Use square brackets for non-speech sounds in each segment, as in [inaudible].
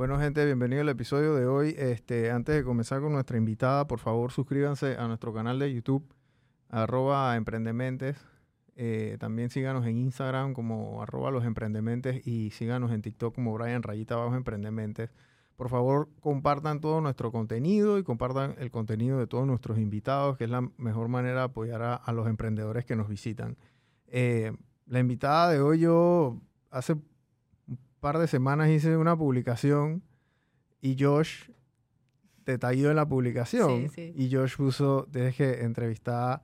Bueno, gente, bienvenido al episodio de hoy. Este, antes de comenzar con nuestra invitada, por favor suscríbanse a nuestro canal de YouTube, arroba emprendementes. Eh, también síganos en Instagram como arroba los y síganos en TikTok como Brian Rayita Abajo Emprendementes. Por favor, compartan todo nuestro contenido y compartan el contenido de todos nuestros invitados, que es la mejor manera de apoyar a, los emprendedores que nos visitan. Eh, la invitada de hoy, yo hace par de semanas hice una publicación y Josh detalló en la publicación. Y Josh puso, tienes que entrevistar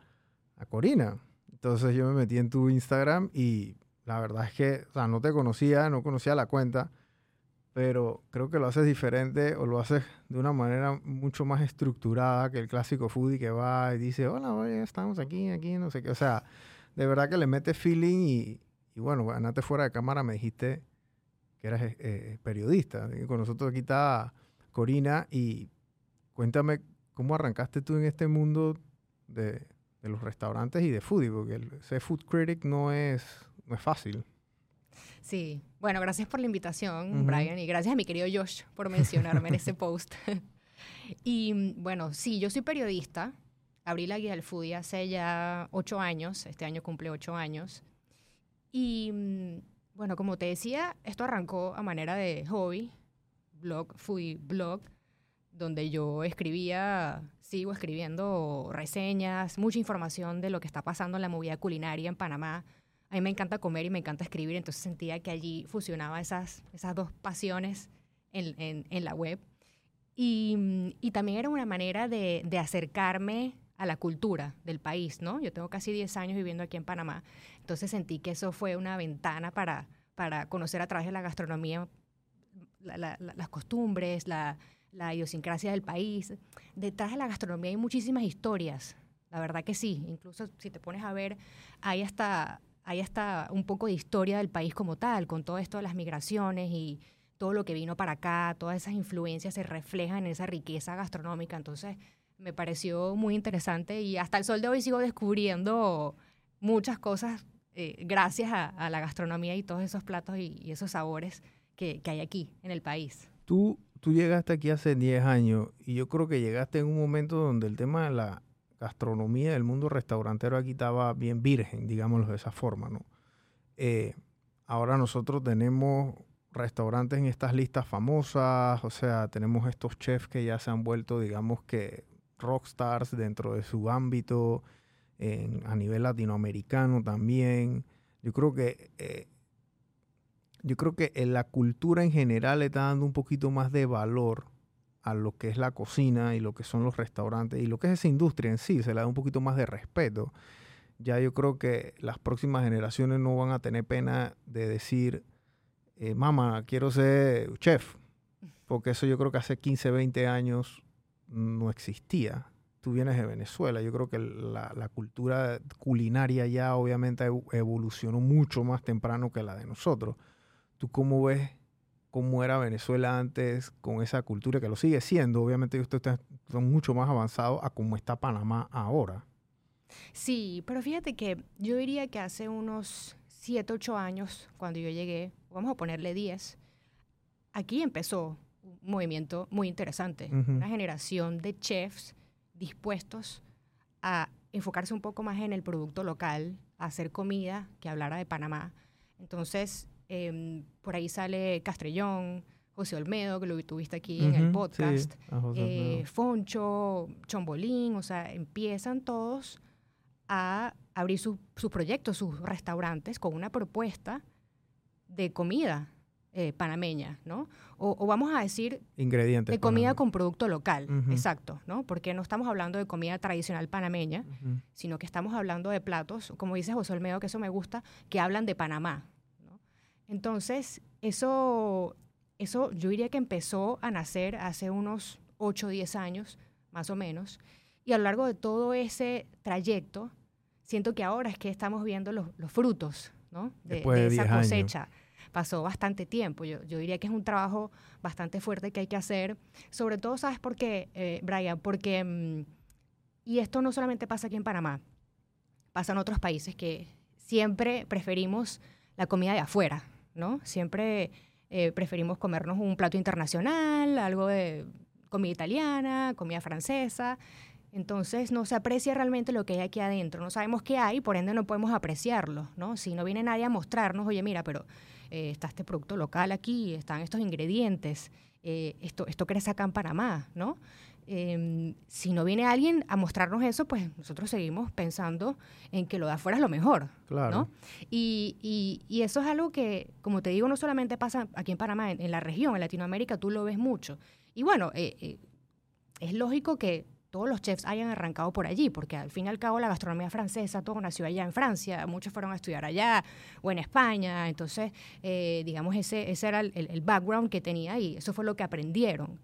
a Corina. Entonces yo me metí en tu Instagram y la verdad es que, o sea, no te conocía, no conocía la cuenta pero creo que lo haces diferente o lo haces de una manera mucho más estructurada que el clásico foodie que va y dice, hola, oye, estamos aquí, aquí, no sé qué. O sea, de verdad que le mete feeling y, y bueno, antes fuera de cámara me dijiste que eras eh, eh, periodista. con nosotros aquí está Corina y cuéntame cómo arrancaste tú en este mundo de, de los restaurantes y de foodie, porque el, ser food critic no es, no es fácil. Sí, bueno, gracias por la invitación, Brian, y gracias a mi querido Josh por mencionarme en ese [laughs] post. [laughs] y bueno, sí, yo soy periodista. Abrí la guía del foodie hace ya ocho años. Este año cumple ocho años. Y mm, bueno, como te decía, esto arrancó a manera de hobby, blog, foodie blog, donde yo escribía, sigo escribiendo reseñas, mucha información de lo que está pasando en la movida culinaria en Panamá a mí me encanta comer y me encanta escribir, entonces sentía que allí fusionaba esas, esas dos pasiones en, en, la web. Y, y, también era una manera de, de, acercarme a la cultura del país, ¿no? Yo tengo casi 10 años viviendo aquí en Panamá, entonces sentí que eso fue una ventana para, para conocer a través de la gastronomía las costumbres, la, la idiosincrasia del país. Detrás de la gastronomía hay muchísimas historias, la verdad que sí. Incluso si te pones a ver, hay hasta hay hasta un poco de historia del país como tal, con todo esto de las migraciones y todo lo que vino para acá, todas esas influencias se reflejan en esa riqueza gastronómica. Entonces, me pareció muy interesante y hasta el sol de hoy sigo descubriendo muchas cosas eh, gracias a, la gastronomía y todos esos platos y, esos sabores que, que, hay aquí en el país. Tú, tú llegaste aquí hace 10 años y yo creo que llegaste en un momento donde el tema de la gastronomía del mundo restaurantero aquí estaba bien virgen, digámoslo de esa forma, ¿no? Eh, ahora nosotros tenemos restaurantes en estas listas famosas, o sea, tenemos estos chefs que ya se han vuelto, digamos que, rockstars dentro de su ámbito, a nivel latinoamericano también. Yo creo que eh, yo creo que en la cultura en general le está dando un poquito más de valor a lo que es la cocina y lo que son los restaurantes y lo que es esa industria en sí, se le da un poquito más de respeto. Ya yo creo que las próximas generaciones no van a tener pena de decir, eh, mamá, quiero ser chef, porque eso yo creo que hace 15, 20 años no existía. Tú vienes de Venezuela, yo creo que la, cultura culinaria ya obviamente evolucionó mucho más temprano que la de nosotros. ¿Tú cómo ves cómo era Venezuela antes con esa cultura que lo sigue siendo. Obviamente ustedes son mucho más avanzados a cómo está Panamá ahora. Sí, pero fíjate que yo diría que hace unos 7, 8 años, cuando yo llegué, vamos a ponerle 10, aquí empezó movimiento muy interesante, una generación de chefs dispuestos a enfocarse un poco más en el producto local, a hacer comida que hablara de Panamá. Entonces, Em, por ahí sale Castrellón, José Olmedo, que lo tuviste aquí en el podcast, eh, Foncho, Chombolín, o sea, empiezan todos a abrir sus proyectos, sus restaurantes con una propuesta de comida eh, panameña, ¿no? O, vamos a decir ingredientes de comida con producto local, exacto, ¿no? Porque no estamos hablando de comida tradicional panameña, sino que estamos hablando de platos, como dice José Olmedo, que eso me gusta, que hablan de Panamá, entonces, eso, eso yo diría que empezó a nacer hace unos 8 o 10 años, más o menos, y a lo largo de todo ese trayecto, siento que ahora es que estamos viendo los, frutos ¿no? de, esa cosecha. Pasó bastante tiempo. Yo, diría que es un trabajo bastante fuerte que hay que hacer. Sobre todo, ¿sabes por qué, eh, Brian? Porque, mm, y esto no solamente pasa aquí en Panamá, pasa en otros países que siempre preferimos la comida de afuera, ¿no? Siempre eh, preferimos comernos un plato internacional, algo de comida italiana, comida francesa. Entonces no se aprecia realmente lo que hay aquí adentro. No sabemos qué hay, por ende no podemos apreciarlo, ¿no? Si no viene nadie a mostrarnos, oye, mira, pero eh, está este producto local aquí, están estos ingredientes, eh, esto, esto crece acá en Panamá, ¿no? Em, si no viene alguien a mostrarnos eso, pues nosotros seguimos pensando en que lo de afuera es lo mejor. Claro. Y, y, eso es algo que, como te digo, no solamente pasa aquí en Panamá, en, la región, en Latinoamérica, tú lo ves mucho. Y bueno, eh, eh, es lógico que todos los chefs hayan arrancado por allí, porque al fin y al cabo la gastronomía francesa, todo nació allá en Francia, muchos fueron a estudiar allá o en España, entonces, eh, digamos, ese, ese era el, el background que tenía y eso fue lo que aprendieron.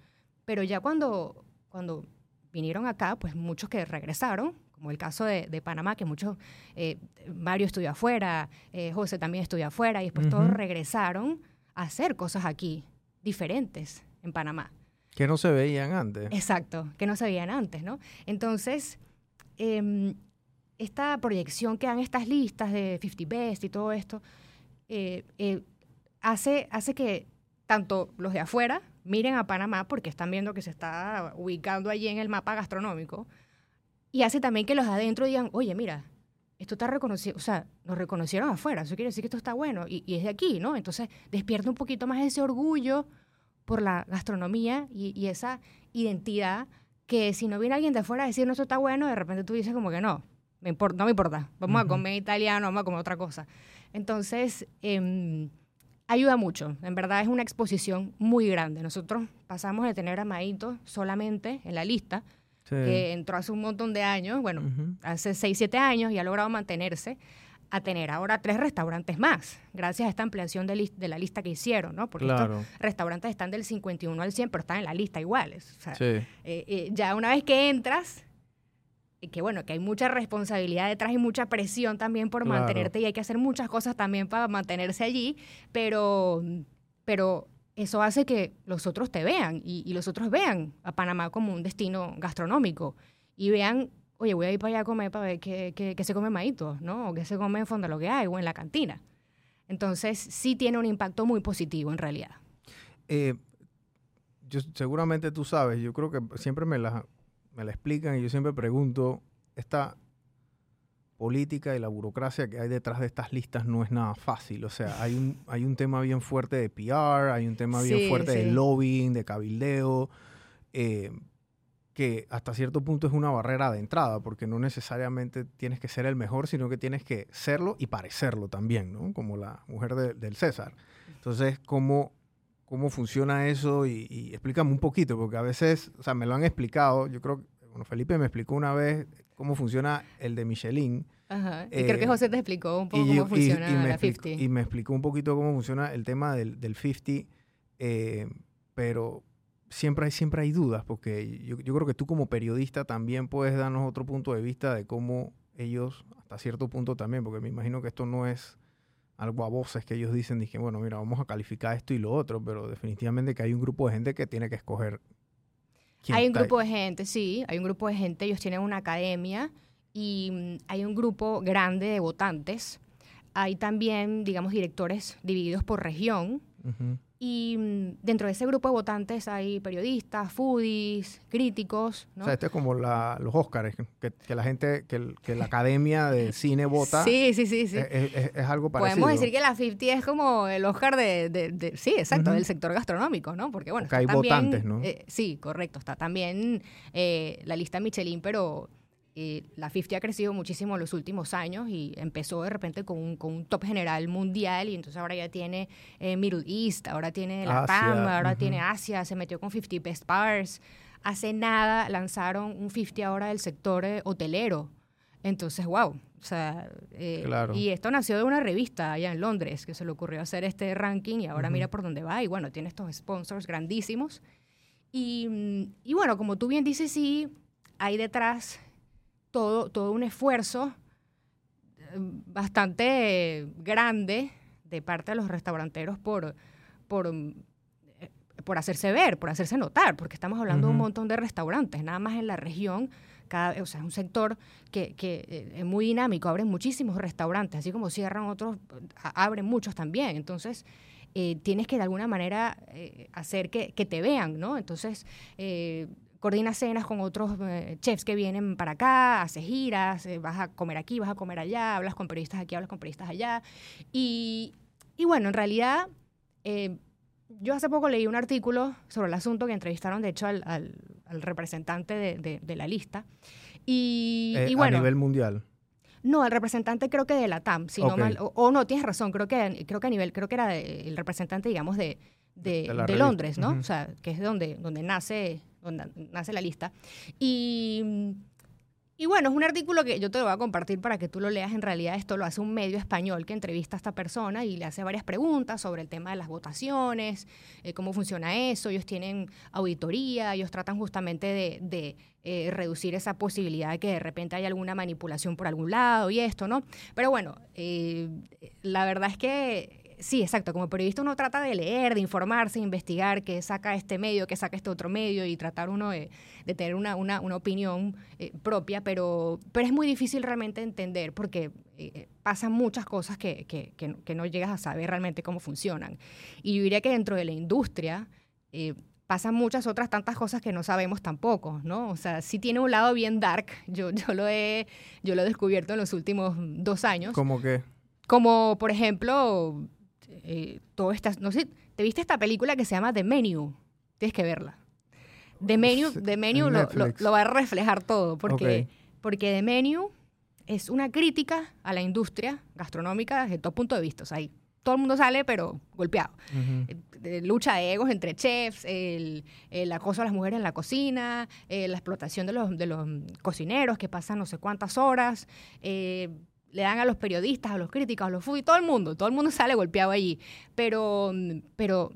Pero ya cuando cuando vinieron acá, pues muchos que regresaron, como el caso de, Panamá, que muchos, eh, Mario estudió afuera, eh, José también estudió afuera, y después todos regresaron a hacer cosas aquí, diferentes en Panamá. Que no se veían antes. Exacto, que no se veían antes, ¿no? Entonces, em, esta proyección que dan estas listas de 50 Best y todo esto, eh, hace, hace que tanto los de afuera miren a Panamá porque están viendo que se está ubicando allí en el mapa gastronómico. Y hace también que los de adentro digan, oye, mira, esto está reconocido, o sea, nos reconocieron afuera, eso quiere decir que esto está bueno y, es de aquí, ¿no? Entonces despierta un poquito más ese orgullo por la gastronomía y, esa identidad que si no viene alguien de afuera a decir, no, esto está bueno, de repente tú dices como que no, me importa, no me importa, vamos a comer italiano, vamos a comer otra cosa. Entonces, eh, ayuda mucho. En verdad es una exposición muy grande. Nosotros pasamos de tener a Maito solamente en la lista, que entró hace un montón de años, bueno, hace 6, 7 años y ha logrado mantenerse, a tener ahora tres restaurantes más, gracias a esta ampliación de, de la lista que hicieron, ¿no? Porque estos restaurantes están del 51 al 100, pero están en la lista iguales. Eh, eh, ya una vez que entras, que bueno, que hay mucha responsabilidad detrás y mucha presión también por mantenerte y hay que hacer muchas cosas también para mantenerse allí, pero, pero eso hace que los otros te vean y, los otros vean a Panamá como un destino gastronómico y vean, oye, voy a ir para allá a comer para ver qué, se come maíto, ¿no? O qué se come en fondo lo que hay o en la cantina. Entonces, sí tiene un impacto muy positivo en realidad. Eh, yo, seguramente tú sabes, yo creo que siempre me la me la explican y yo siempre pregunto, esta política y la burocracia que hay detrás de estas listas no es nada fácil. O sea, hay un, [laughs] hay un tema bien fuerte de PR, hay un tema bien fuerte de lobbying, de cabildeo, eh, que hasta cierto punto es una barrera de entrada, porque no necesariamente tienes que ser el mejor, sino que tienes que serlo y parecerlo también, ¿no? Como la mujer del César. Entonces, ¿cómo cómo funciona eso y, explícame un poquito, porque a veces, o sea, me lo han explicado, yo creo, bueno, Felipe me explicó una vez cómo funciona el de Michelin. Ajá. Y creo que eh, José te explicó un poco cómo funciona y, la 50. y me explicó un poquito cómo funciona el tema del, del 50, eh, pero siempre hay, siempre hay dudas, porque yo, yo creo que tú como periodista también puedes darnos otro punto de vista de cómo ellos, hasta cierto punto también, porque me imagino que esto no es algo a voces que ellos dicen, dije, bueno, mira, vamos a calificar esto y lo otro, pero definitivamente que hay un grupo de gente que tiene que escoger. Hay un grupo de gente, sí, hay un grupo de gente, ellos tienen una academia y mm, hay un grupo grande de votantes. Hay también, digamos, directores divididos por región. Y mm, dentro de ese grupo de votantes hay periodistas, foodies, críticos. ¿no? O sea, este es como los Óscares, que, la gente, que, la academia de [laughs] cine vota. Sí, sí, sí. sí. Es, algo parecido. Podemos decir que la 50 es como el Oscar de. sí, exacto, del sector gastronómico, ¿no? Porque, bueno. hay votantes, ¿no? Eh, sí, correcto. Está también eh, la lista Michelin, pero eh, la 50 ha crecido muchísimo en los últimos años y empezó de repente con un, con un top general mundial y entonces ahora ya tiene eh, Middle East, ahora tiene la PAM, ahora tiene Asia, se metió con 50 Best Bars. Hace nada lanzaron un 50 ahora del sector eh, hotelero. Entonces, wow. O sea, y esto nació de una revista allá en Londres que se le ocurrió hacer este ranking y ahora mira por dónde va y bueno, tiene estos sponsors grandísimos. Y, mm, y bueno, como tú bien dices, sí, hay detrás todo, todo un esfuerzo eh, bastante grande de parte de los restauranteros por, por, eh, por hacerse ver, por hacerse notar, porque estamos hablando de un montón de restaurantes, nada más en la región, cada, o sea, es un sector que, que eh, es muy dinámico, abren muchísimos restaurantes, así como cierran otros, abren muchos también. Entonces, eh, tienes que de alguna manera hacer que, que, te vean, ¿no? Entonces, coordinas cenas con otros chefs que vienen para acá, haces giras, vas a comer aquí, vas a comer allá, hablas con periodistas aquí, hablas con periodistas allá. Y, y bueno, en realidad yo hace poco leí un artículo sobre el asunto que entrevistaron, de hecho, al, al, representante de, de, la lista. Y, eh, bueno, a nivel mundial. No, el representante creo que de la TAM, si no mal, o, no, tienes razón, creo que, creo que a nivel, creo que era el representante, digamos, de, de, de Londres, ¿no? O sea, que es donde, donde, nace, donde nace la lista. Y y bueno, es un artículo que yo te lo voy a compartir para que tú lo leas. En realidad esto lo hace un medio español que entrevista a esta persona y le hace varias preguntas sobre el tema de las votaciones, eh, cómo funciona eso. Ellos tienen auditoría, ellos tratan justamente de, eh, reducir esa posibilidad de que de repente haya alguna manipulación por algún lado y esto, ¿no? Pero bueno, eh, la verdad es que Sí, exacto. Como periodista uno trata de leer, de informarse, investigar qué saca este medio, qué saca este otro medio y tratar uno de, tener una, una, una opinión eh, propia, pero, pero es muy difícil realmente entender porque eh, pasan muchas cosas que, que, que, no llegas a saber realmente cómo funcionan. Y yo diría que dentro de la industria... Eh, pasan muchas otras tantas cosas que no sabemos tampoco, ¿no? O sea, sí tiene un lado bien dark. Yo, yo, lo, he, yo lo he descubierto en los últimos dos años. ¿Cómo qué? Como, por ejemplo, eh, todo estas, no sé, ¿te viste esta película que se llama The Menu? Tienes que verla. The Menu, The Menu lo, lo, va a reflejar todo, porque, porque The Menu es una crítica a la industria gastronómica desde todo punto de vista. O sea, todo el mundo sale, pero golpeado. Eh, lucha de egos entre chefs, el, el, acoso a las mujeres en la cocina, eh, la explotación de los, de los cocineros que pasan no sé cuántas horas, eh, le dan a los periodistas, a los críticos, a los foodies, todo el mundo, todo el mundo sale golpeado allí, pero, pero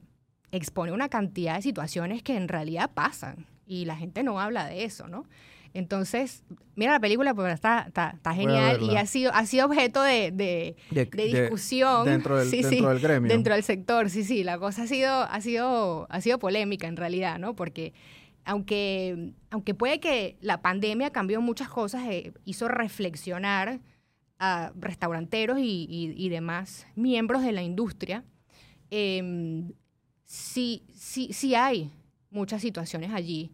expone una cantidad de situaciones que en realidad pasan y la gente no habla de eso, ¿no? Entonces, mira la película porque está, está, genial y ha sido, ha sido objeto de, de, discusión. dentro, del, [laughs] dentro del gremio. Dentro del sector, sí, sí. La cosa ha sido, ha sido, ha sido polémica en realidad, ¿no? Porque aunque, aunque puede que la pandemia cambió muchas cosas, eh, hizo reflexionar a restauranteros y, demás miembros de la industria, eh, sí, sí, sí hay muchas situaciones allí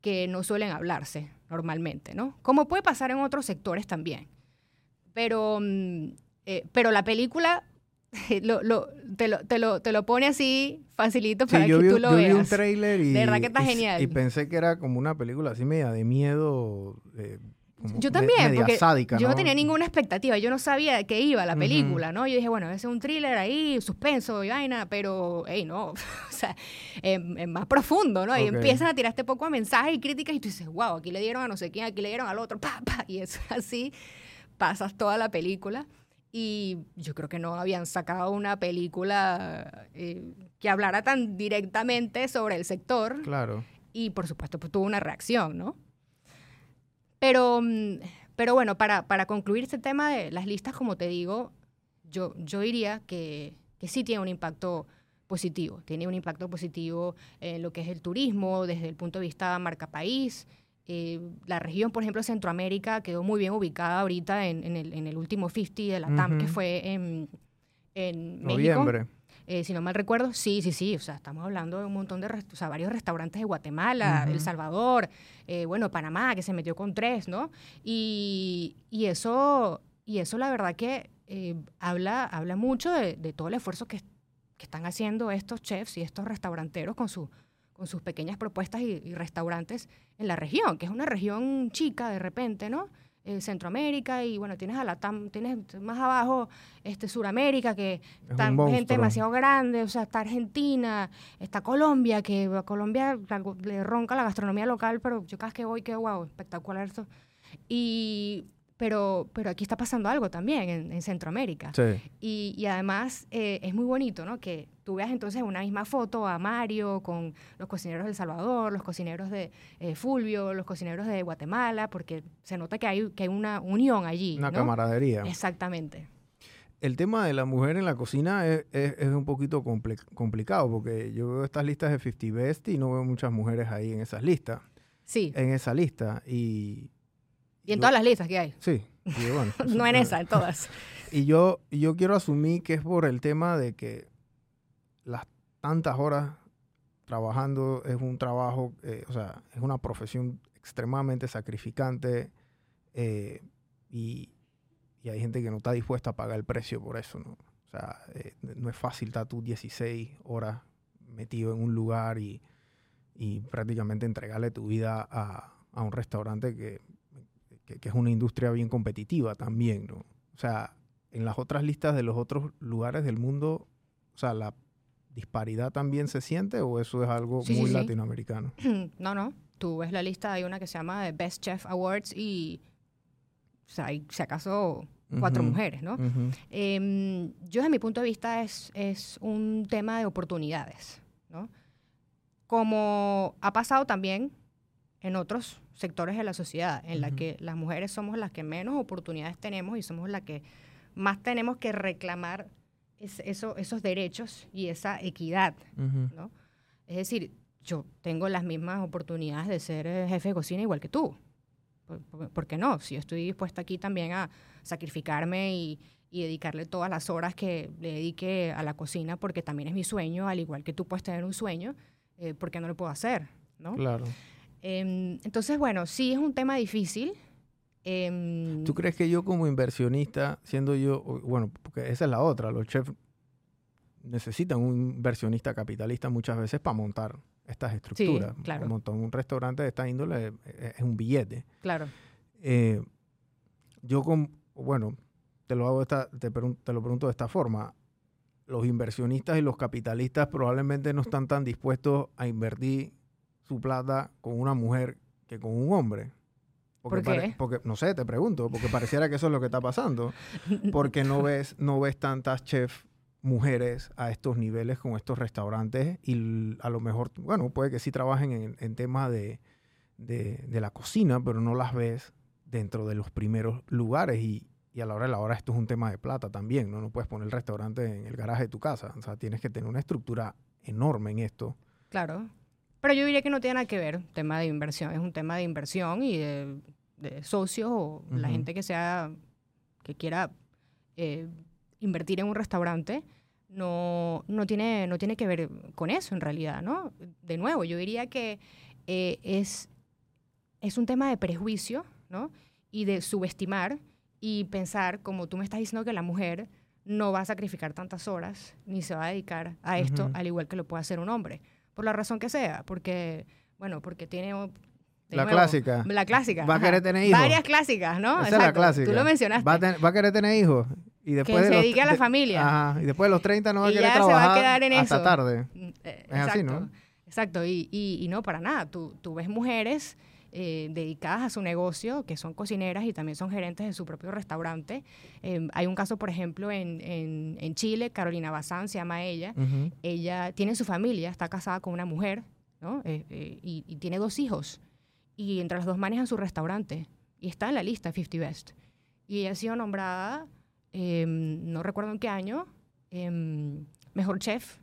que no suelen hablarse normalmente, ¿no? Como puede pasar en otros sectores también. Pero, mm, eh, pero la película [laughs] lo, lo, te, lo, te, lo, te lo pone así facilito para que tú lo yo veas. Vi un trailer y, de verdad que está genial. Y pensé que era como una película así media de miedo. Eh, yo también, porque yo no tenía ninguna expectativa, yo no sabía de qué iba la película, ¿no? Yo dije, bueno, es un thriller ahí, suspenso y vaina, pero, hey, no, [laughs] o sea, es, más profundo, ¿no? Y empiezan a tirarte poco a mensajes y críticas y tú dices, wow, aquí le dieron a no sé quién, aquí le dieron al otro, [laughs] pa, pa, y eso así, pasas toda la película. Y yo creo que no habían sacado una película eh, que hablara tan directamente sobre el sector. Claro. Y por supuesto, pues tuvo una reacción, ¿no? Pero, mm, pero bueno, para, para concluir este tema de las listas, como te digo, yo, yo diría que, que sí tiene un impacto positivo. Tiene un impacto positivo en lo que es el turismo, desde el punto de vista marca país. Eh, la región, por ejemplo, Centroamérica, quedó muy bien ubicada ahorita en, en, el, en el, último 50 de la TAM, que fue en, en Noviembre. Eh, si no mal recuerdo, sí, sí, sí, o sea, estamos hablando de un montón de, o sea, varios restaurantes de Guatemala, El Salvador, eh, bueno, Panamá, que se metió con tres, ¿no? Y, y eso, y eso la verdad que eh, habla, habla mucho de, todo el esfuerzo que, que, están haciendo estos chefs y estos restauranteros con, su, con sus pequeñas propuestas y, y restaurantes en la región, que es una región chica de repente, ¿no? Eh, Centroamérica y bueno, tienes a la tienes más abajo este Suramérica que está gente demasiado grande, o sea, está Argentina, está Colombia, que a Colombia le ronca la gastronomía local, pero yo cada vez que voy, qué guau, espectacular esto. Y pero, pero aquí está pasando algo también en, Centroamérica. Y, y, además eh, es muy bonito, ¿no? Que tú veas entonces una misma foto a Mario con los cocineros de El Salvador, los cocineros de eh, Fulvio, los cocineros de Guatemala, porque se nota que hay, que hay una unión allí. Una camaradería. Exactamente. El tema de la mujer en la cocina es, es, un poquito complicado, porque yo veo estas listas de 50 Best y no veo muchas mujeres ahí en esas listas. Sí. En esa lista. Y y en todas las listas que hay. Sí. [laughs] no en esa, en todas. [laughs] Y yo, yo quiero asumir que es por el tema de que las tantas horas trabajando es un trabajo, eh, o sea, es una profesión extremadamente sacrificante eh, y, y, hay gente que no está dispuesta a pagar el precio por eso, ¿no? O sea, eh, no es fácil estar tú 16 horas metido en un lugar y, y prácticamente entregarle tu vida a, a un restaurante que, que, que, es una industria bien competitiva también, ¿no? O sea, en las otras listas de los otros lugares del mundo, o sea, la disparidad también se siente o eso es algo Sí, muy sí, sí. latinoamericano? [clears throat] No, no. Tú ves la lista, hay una que se llama Best Chef Awards y, o sea, hay, si acaso, cuatro mujeres, ¿no? Em, yo, desde mi punto de vista, es, es un tema de oportunidades, ¿no? Como ha pasado también en otros sectores de la sociedad, en la Ujú. que las mujeres somos las que menos oportunidades tenemos y somos las que más tenemos que reclamar es- eso- esos derechos y esa equidad, ujú. ¿no? Es decir, yo tengo las mismas oportunidades de ser eh, jefe de cocina igual que tú. ¿Por, por- por qué no? Si yo estoy dispuesta aquí también a sacrificarme y, y dedicarle todas las horas que le dedique a la cocina, porque también es mi sueño, al igual que tú puedes tener un sueño, eh, ¿por qué no lo puedo hacer? ¿no? Claro. Em, entonces, bueno, sí es un tema difícil. Em, ¿Tú crees que yo como inversionista, siendo yo, bueno, porque esa es la otra, los chefs necesitan un inversionista capitalista muchas veces para montar estas estructuras. claro. Montar un restaurante de esta índole eh, es un billete. Claro. Eh, yo con, bueno, te lo hago esta, te, te lo pregunto de esta forma. Los inversionistas y los capitalistas probablemente no están tan dispuestos a invertir su plata con una mujer que con un hombre. Porque ¿Por qué? porque, no sé, te pregunto, porque pareciera que eso es lo que está pasando. [laughs] Porque no ves, no ves tantas chefs mujeres a estos niveles con estos restaurantes y a lo mejor, bueno, puede que sí trabajen en, en temas de, de, de la cocina, pero no las ves dentro de los primeros lugares y, y a la hora de la hora esto es un tema de plata también, ¿no? No puedes poner el restaurante en el garaje de tu casa, o sea, tienes que tener una estructura enorme en esto. Claro. Pero yo diría que no tiene nada que ver tema de inversión. Es un tema de inversión y de, de socios o la gente que sea que quiera eh, invertir en un restaurante no, no, tiene, no tiene que ver con eso en realidad, ¿no? De nuevo, yo diría que eh, es, es un tema de prejuicio, ¿no? Y de subestimar y pensar, como tú me estás diciendo, que la mujer no va a sacrificar tantas horas ni se va a dedicar a esto, al igual que lo puede hacer un hombre. Por la razón que sea, porque, bueno, porque tiene... La nuevo, clásica. La clásica. Va a querer tener hijos. Varias clásicas, ¿no? Esa es la Exacto, clásica. Tú lo mencionaste. Va a, ten- va a querer tener hijos. Y después que de se los dedique a la familia. Ajá, y después de los 30 no va a querer ya se va a trabajar quedar en hasta eso. tarde. Mm, eh, Es así, exacto, ¿no? Exacto, y, y, y no para nada. Tú, tú ves mujeres eh, dedicadas a su negocio, que son cocineras y también son gerentes de su propio restaurante. Eh, hay un caso, por ejemplo, en, en, en Chile, Carolina Bazán se llama ella. Ella tiene su familia, está casada con una mujer, ¿no? Eh, eh, y, y tiene dos hijos. Y entre las dos manejan su restaurante. Y está en la lista 50 Best. Y ella ha sido nombrada, eh, no recuerdo en qué año, em, mejor chef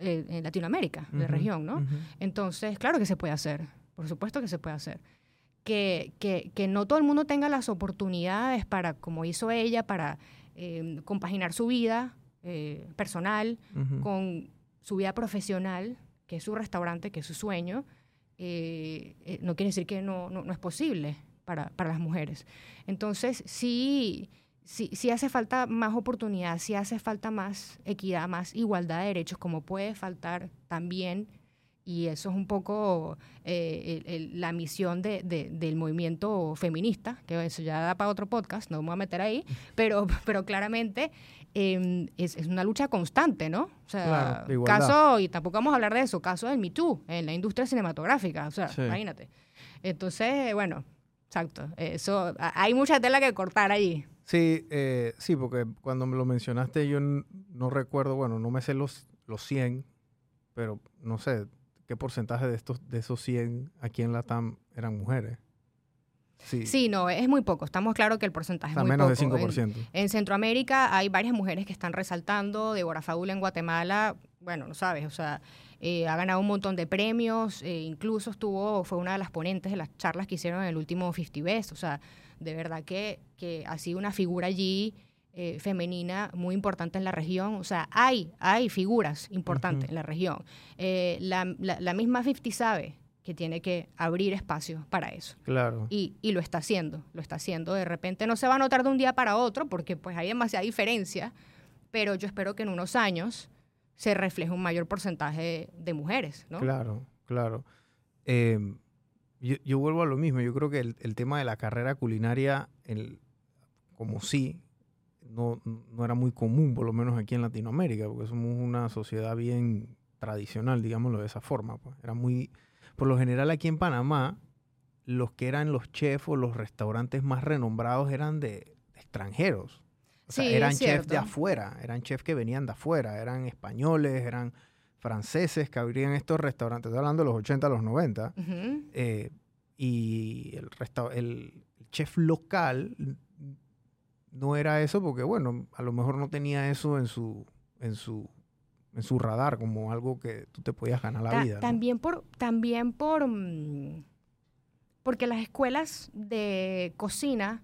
eh, en Latinoamérica, de Ujú, región, ¿no? Entonces, claro que se puede hacer, por supuesto que se puede hacer. Que, que, que no todo el mundo tenga las oportunidades para, como hizo ella, para eh, compaginar su vida eh, personal Ujú. con su vida profesional, que es su restaurante, que es su sueño, eh, eh, no quiere decir que no, no, no es posible para, para las mujeres. Entonces, sí, sí, sí hace falta más oportunidad, sí hace falta más equidad, más igualdad de derechos, como puede faltar también, y eso es un poco eh, el- el- la misión de- de- del movimiento feminista, que eso ya da para otro podcast, no me voy a meter ahí, [laughs] pero, pero claramente eh, es, es una lucha constante, ¿no? O sea, Claro, caso, y tampoco vamos a hablar de eso, caso del Me Too en la industria cinematográfica, o sea, Sí. imagínate. Entonces, bueno, exacto, eso, hay mucha tela que cortar allí. Sí, eh, sí, porque cuando me lo mencionaste yo no recuerdo, bueno, no me sé los, los 100, pero no sé qué porcentaje de estos de esos 100 aquí en Latam eran mujeres. Sí, Sí, no, es muy poco, estamos claros que el porcentaje sea, es muy menos poco. de En- 5%. En Centroamérica hay varias mujeres que están resaltando. Débora Faula en Guatemala, bueno, no sabes, o sea, eh, ha ganado un montón de premios, eh, incluso estuvo, fue una de las ponentes de las charlas que hicieron en el último 50 Best. O sea, de verdad que, que ha sido una figura allí eh, femenina muy importante en la región. O sea, hay, hay figuras importantes en la región. Eh, la, la, misma 50 sabe que tiene que abrir espacio para eso. Claro. Y, y, lo está haciendo, lo está haciendo. De repente no se va a notar de un día para otro porque pues hay demasiada diferencia, pero yo espero que en unos años se refleje un mayor porcentaje de mujeres, ¿no? Claro, claro. Em, yo, yo, vuelvo a lo mismo. Yo creo que el, el tema de la carrera culinaria, el, como sí, no, no, era muy común, por lo menos aquí en Latinoamérica, porque somos una sociedad bien tradicional, digámoslo de esa forma. Pues. Era muy, por lo general aquí en Panamá, los que eran los chefs o los restaurantes más renombrados eran de, extranjeros. O sea, eran chefs de afuera, eran chefs que venían de afuera, eran españoles, eran franceses que abrían estos restaurantes, estoy hablando de los 80, los 90, eh, y el, el chef local no era eso porque, bueno, a lo mejor no tenía eso en su, en su, en su radar como algo que tú te podías ganar la vida. También por, también por, mm, porque las escuelas de cocina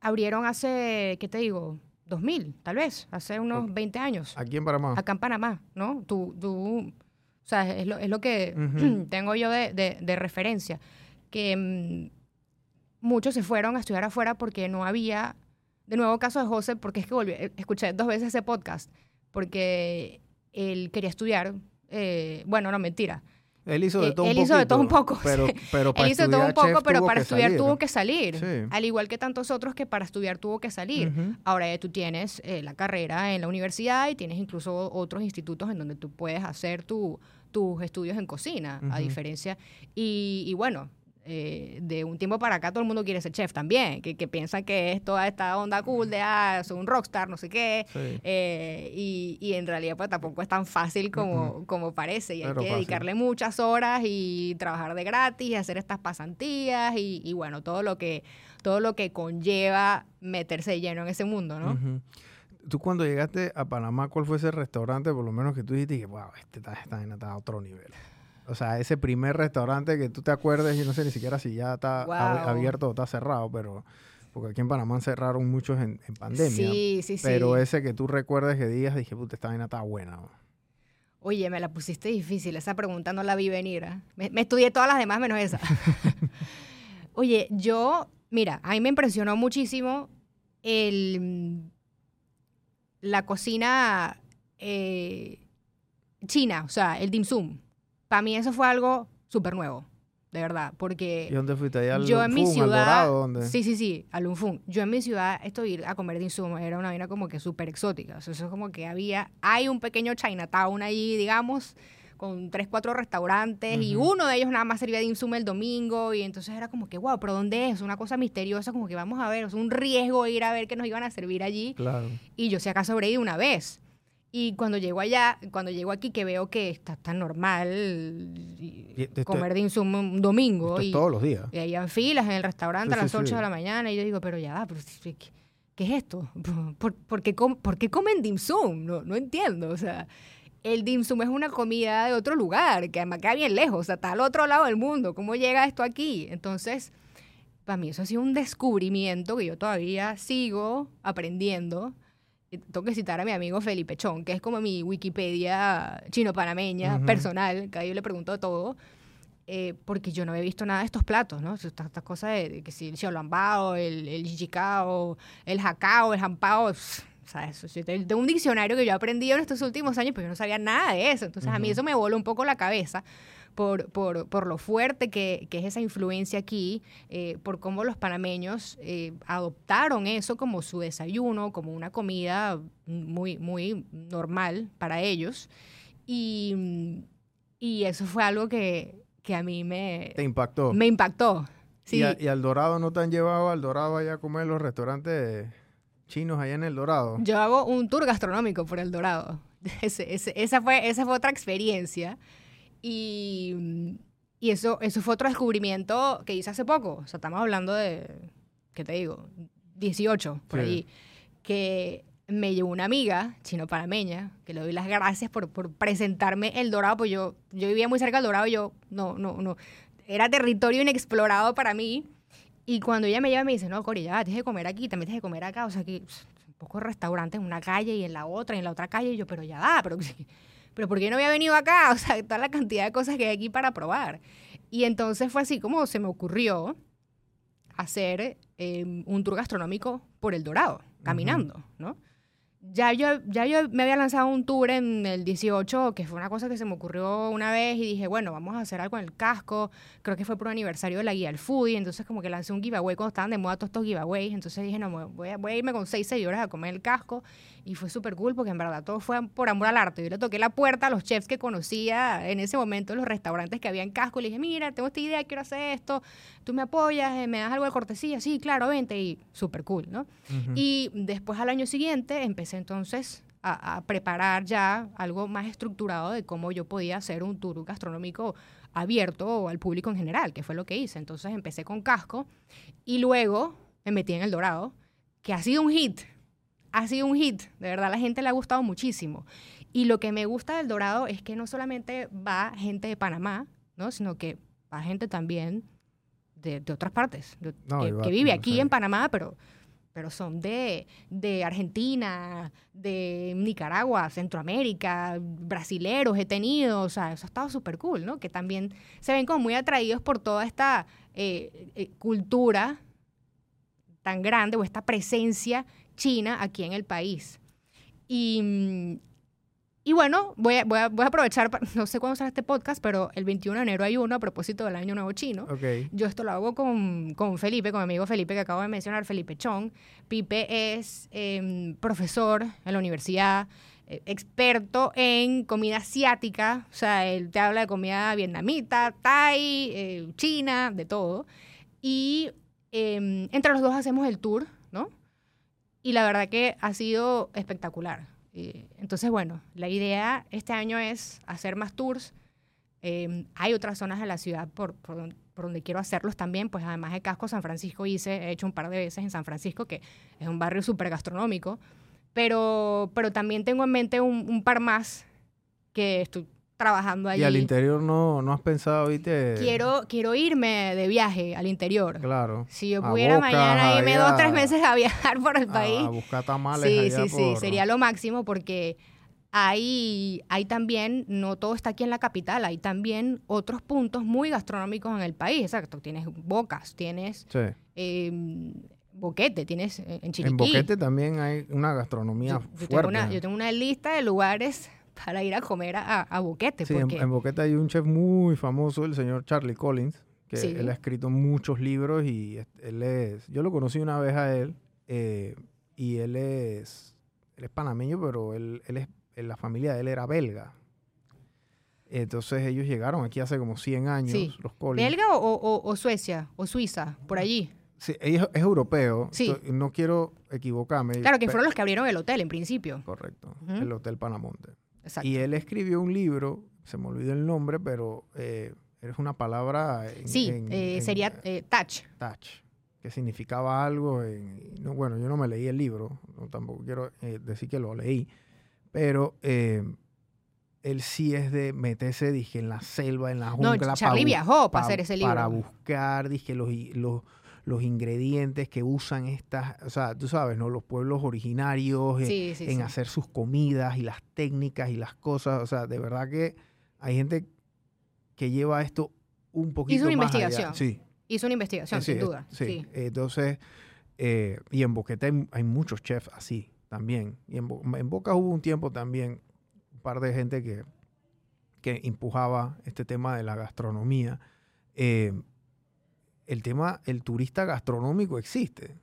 abrieron hace, ¿qué te digo? 2000, tal vez, hace unos 20 años. Aquí en Panamá. Acá en Panamá, ¿no? Tú, tú o sea, es lo, es lo que [clears throat] tengo yo de, de, de referencia, que mm, muchos se fueron a estudiar afuera porque no había, de nuevo caso de José, porque es que volví, eh, escuché dos veces ese podcast, porque él quería estudiar, eh, bueno, no, mentira. Él hizo de eh, todo él un hizo de todo un poco. [laughs] Pero, pero para él hizo de todo un poco, pero para estudiar salir. tuvo que salir. Sí. Al igual que tantos otros que para estudiar tuvo que salir. Ahora ya tú tienes eh, la carrera en la universidad y tienes incluso otros institutos en donde tú puedes hacer tu, tus estudios en cocina, a diferencia. Y, y bueno, eh, de un tiempo para acá todo el mundo quiere ser chef también, que, que piensan que es toda esta onda cool de, ah, soy un rockstar, no sé qué. Sí. Eh, y, y en realidad pues tampoco es tan fácil como, como parece y hay que fácil. dedicarle muchas horas y trabajar de gratis y hacer estas pasantías y, y bueno, todo lo que todo lo que conlleva meterse lleno en ese mundo, ¿no? Ujú. Tú cuando llegaste a Panamá, ¿cuál fue ese restaurante, por lo menos que tú dijiste que, wow, este está, vaina está a otro nivel? O sea, ese primer restaurante que tú te acuerdes, yo no sé ni siquiera si ya está Wow. abierto o está cerrado, pero porque aquí en Panamá cerraron muchos en, en pandemia. Sí, sí, sí. Pero ese que tú recuerdes que digas, dije, puta, esta vaina está buena. Oye, me la pusiste difícil, esa pregunta no la vi venir. ¿ah? Me, me estudié todas las demás menos esa. [laughs] Oye, yo, mira, a mí me impresionó muchísimo el, la cocina eh, china, o sea, el dim sum. Para mí eso fue algo súper nuevo, de verdad, porque... ¿Y dónde fuiste? ¿Allá al Yo en mi ciudad. Dorado? ¿Dónde? Sí, sí, sí, al. Yo en mi ciudad, esto de ir a comer dim sum era una vaina como que súper exótica. O sea, eso es como que había. Hay un pequeño Chinatown allí, digamos, con tres, cuatro restaurantes y uno de ellos nada más servía dim sum el domingo. Y entonces era como que, wow, ¿pero dónde es? Una cosa misteriosa, como que vamos a ver, o sea, un riesgo ir a ver qué nos iban a servir allí. Claro. Y yo si acaso habré ido una vez. Y cuando llego allá, cuando llego aquí, que veo que está tan normal y- comer dim sum un domingo. Y, todos los días. y ahí en filas en el restaurante Sí, a las sí, 8 sí. de la mañana. Y yo digo, pero ya va, pero ¿qué, qué es esto? [laughs] ¿Por, por qué com- por qué comen dim sum? No, no entiendo. O sea, el dim sum es una comida de otro lugar, que además queda bien lejos, o sea, está al otro lado del mundo. ¿Cómo llega esto aquí? Entonces, para mí eso ha sido un descubrimiento que yo todavía sigo aprendiendo. Tengo que citar a mi amigo Felipe Chón, que es como mi Wikipedia chino-panameña Ujú. personal, que ahí yo le pregunto de todo eh, porque yo no había visto nada de estos platos, ¿no? Estas, estas cosas de, de que si el xiaolongbao, el, el el jacao, el jampao, pff, o sea, eso, yo te- tengo un diccionario que yo he aprendido en estos últimos años, pero yo no sabía nada de eso. Entonces a mí eso me voló un poco la cabeza por, por, por lo fuerte que, que es esa influencia aquí, eh, por cómo los panameños eh, adoptaron eso como su desayuno, como una comida muy, muy normal para ellos. Y, y eso fue algo que, que a mí me, Te impactó. me impactó. Sí. ¿Y, a- y al Dorado no te han llevado al Dorado allá a comer los restaurantes chinos allá en el Dorado? Yo hago un tour gastronómico por El Dorado. [laughs] Ese- ese- esa, fue, esa fue otra experiencia. Y, y eso, eso fue otro descubrimiento que hice hace poco. O sea, estamos hablando de, ¿qué te digo? 18, por Sí. allí. Que me llevó una amiga chino-panameña, que le doy las gracias por, por presentarme El Dorado, pues yo, yo vivía muy cerca del Dorado y yo, no, no, no. Era territorio inexplorado para mí. Y cuando ella me lleva, me dice, no, Cori, ya, tienes que comer aquí, también tienes que comer acá. O sea, que pocos restaurantes en una calle y en la otra y en la otra calle. Y yo, pero ya da, pero, [laughs] pero ¿por qué no había venido acá? [laughs] O sea, toda la cantidad de cosas que hay aquí para probar. Y entonces fue así como se me ocurrió hacer em, un tour gastronómico por El Dorado, caminando, ¿no? ya yo, ya yo me había lanzado un tour en el 18, que fue una cosa que se me ocurrió una vez y dije, bueno, vamos a hacer algo en el casco. Creo que fue por un aniversario de la guía del foodie, entonces como que lancé un giveaway cuando estaban de moda todos estos giveaways. Entonces dije, no, voy a, voy a irme con seis seguidores a comer el casco. Y fue súper cool porque en verdad todo fue por amor al arte. Yo le toqué la puerta a los chefs que conocía en ese momento, los restaurantes que había en casco. Le dije, mira, tengo esta idea, quiero hacer esto. Tú me apoyas, eh, me das algo de cortesía. Sí, claro, vente. Y súper cool, ¿no? Y después al año siguiente empecé entonces a, preparar ya algo más estructurado de cómo yo podía hacer un tour gastronómico abierto al público en general, que fue lo que hice. Entonces empecé con casco y luego me metí en El Dorado, que ha sido un hit. Ha sido un hit, de verdad, la gente le ha gustado muchísimo. Y lo que me gusta del Dorado es que no solamente va gente de Panamá, ¿no? sino que va gente también de, otras partes, que, vive aquí en Panamá, pero pero son de, de Argentina, de Nicaragua, Centroamérica, brasileros he tenido, o sea, eso ha estado súper cool, ¿no? Que también se ven como muy atraídos por toda esta eh, eh, cultura tan grande o esta presencia china aquí en el país. Y, y bueno, voy a, voy, a, voy a, aprovechar, no sé cuándo sale este podcast, pero el 21 de enero hay uno a propósito del Año Nuevo Chino. Yo esto lo hago con, con, Felipe, con mi amigo Felipe que acabo de mencionar, Felipe Chong. Pipe es em, profesor en la universidad, eh, experto en comida asiática, o sea, él te habla de comida vietnamita, thai, eh, china, de todo. Y em, entre los dos hacemos el tour, ¿no? Y la verdad que ha sido espectacular entonces, bueno, la idea este año es hacer más tours. Em, hay otras zonas de la ciudad por, por, donde quiero hacerlos también, pues además de Casco, San Francisco hice, he hecho un par de veces en San Francisco, que es un barrio súper gastronómico, pero, pero también tengo en mente un, un par más que estoy trabajando allí. ¿Y al interior no, no has pensado, viste? Quiero, quiero irme de viaje al interior. Claro. Si yo pudiera mañana irme dos o tres meses a viajar por el país. A buscar tamales Sí, sí, sí, sería lo máximo porque hay, hay también, no todo está aquí en la capital, hay también otros puntos muy gastronómicos en el país. Exacto, tienes Bocas, tienes... Em, Boquete, tienes eh, en Chiriquí. En Boquete también hay una gastronomía fuerte. yo tengo una lista de lugares para ir a comer a, Boquete. Sí, en, Boquete hay un chef muy famoso, el señor Charlie Collins, que él ha escrito muchos libros y él es, yo lo conocí una vez a él eh, y él es, él es panameño, pero él, él es, la familia de él era belga. Entonces ellos llegaron aquí hace como 100 años, los Collins. ¿Belga o, Suecia o Suiza, por allí? Sí, es, es europeo. Sí. No quiero equivocarme. Claro, que fueron los que abrieron el hotel en principio. Correcto, el Hotel Panamonte. Y él escribió un libro, se me olvidó el nombre, pero eh, es una palabra. sí, eh, sería eh, touch. Touch, que significaba algo. no, bueno, yo no me leí el libro, tampoco quiero decir que lo leí, pero él sí es de meterse, dije, en la selva, en la jungla. No, Charlie viajó para, hacer ese libro. Para buscar, dije, los, los, los ingredientes que usan estas, o sea, tú sabes, ¿no? Los pueblos originarios en, hacer sus comidas y las técnicas y las cosas, o sea, de verdad que hay gente que lleva esto un poquito Hizo una investigación. Sí. Hizo una investigación, sin duda. Sí. Entonces, eh, y en Boquete hay, muchos chefs así también. Y en, Boca hubo un tiempo también un par de gente que, que empujaba este tema de la gastronomía. Eh, el tema, el turista gastronómico existe.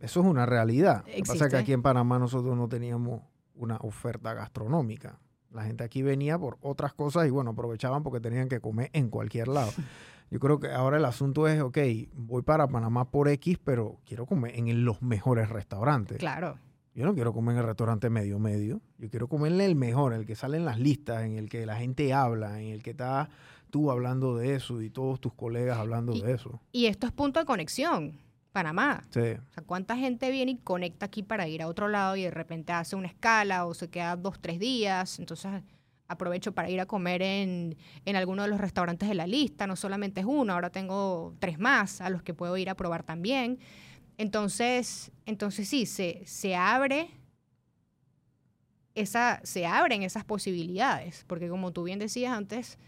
Eso es una realidad. Lo que pasa es que aquí en Panamá nosotros no teníamos una oferta gastronómica. La gente aquí venía por otras cosas y bueno, aprovechaban porque tenían que comer en cualquier lado. [laughs] Yo creo que ahora el asunto es, ok, voy para Panamá por X, pero quiero comer en los mejores restaurantes. Claro. Yo no quiero comer en el restaurante medio medio. Yo quiero comer en el mejor, el que sale en las listas, en el que la gente habla, en el que está tú hablando de eso y todos tus colegas hablando de eso. Y esto es punto de conexión. Panamá. Sí. O sea, ¿cuánta gente viene y conecta aquí para ir a otro lado y de repente hace una escala o se queda dos, tres días? Entonces aprovecho para ir a comer en, en alguno de los restaurantes de la lista. No solamente es uno, ahora tengo tres más a los que puedo ir a probar también. Entonces, entonces sí, se, se abre esa, se abren esas posibilidades, porque como tú bien decías antes,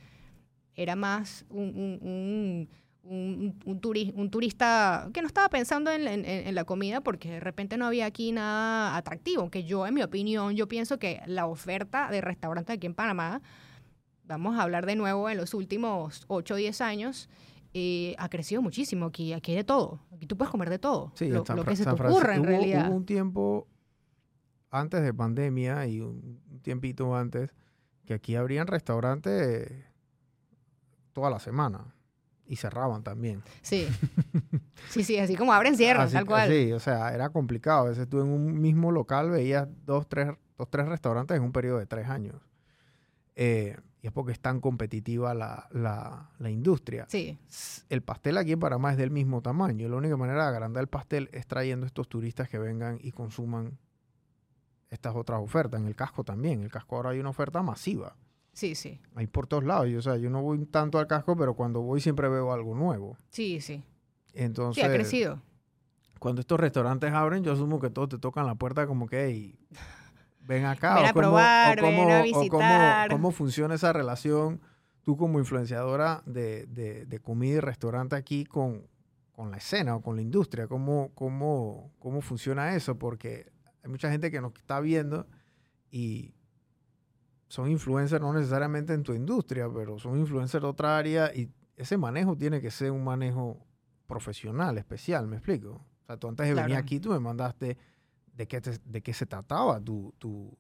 era más un, un, un, turista que no estaba pensando en, la comida porque de repente no había aquí nada atractivo, aunque yo, en mi opinión, yo pienso que la oferta de restaurantes aquí en Panamá, vamos a hablar de nuevo en los últimos 8 o 10 años, eh, ha crecido muchísimo. Aquí, aquí hay de todo, aquí tú puedes comer de todo, sí, lo, que se te ocurra en realidad. Hubo un tiempo antes de pandemia y un tiempito antes que aquí habrían restaurantes toda la semana y cerraban también. Sí. [laughs] Sí, sí, así como abren, cierran, tal cual. Sí, o sea, era complicado. A veces tú en un mismo local veías dos, tres, dos, tres restaurantes en un periodo de tres años. Eh, y es porque es tan competitiva la, la, la, industria. Sí. El pastel aquí en Panamá es del mismo tamaño. La única manera de agrandar el pastel es trayendo estos turistas que vengan y consuman estas otras ofertas. En el casco también. En el casco ahora hay una oferta masiva. Sí, sí. Hay por todos lados. Yo, o sea, yo no voy tanto al casco, pero cuando voy siempre veo algo nuevo. Sí, sí. Entonces. Sí, ha crecido. Cuando estos restaurantes abren, yo asumo que todos te tocan la puerta como que, ven [laughs] acá. Ven a probar, ven a visitar. cómo, funciona esa relación tú como influenciadora de, de, comida y restaurante aquí con, con, la escena o con la industria. ¿Cómo, cómo, ¿Cómo funciona eso? Porque hay mucha gente que nos está viendo y son influencers no necesariamente en tu industria, pero son influencers de otra área y ese manejo tiene que ser un manejo profesional, especial, ¿me explico? O sea, tú antes de venir aquí, tú me mandaste de qué, de qué se trataba tu, tu,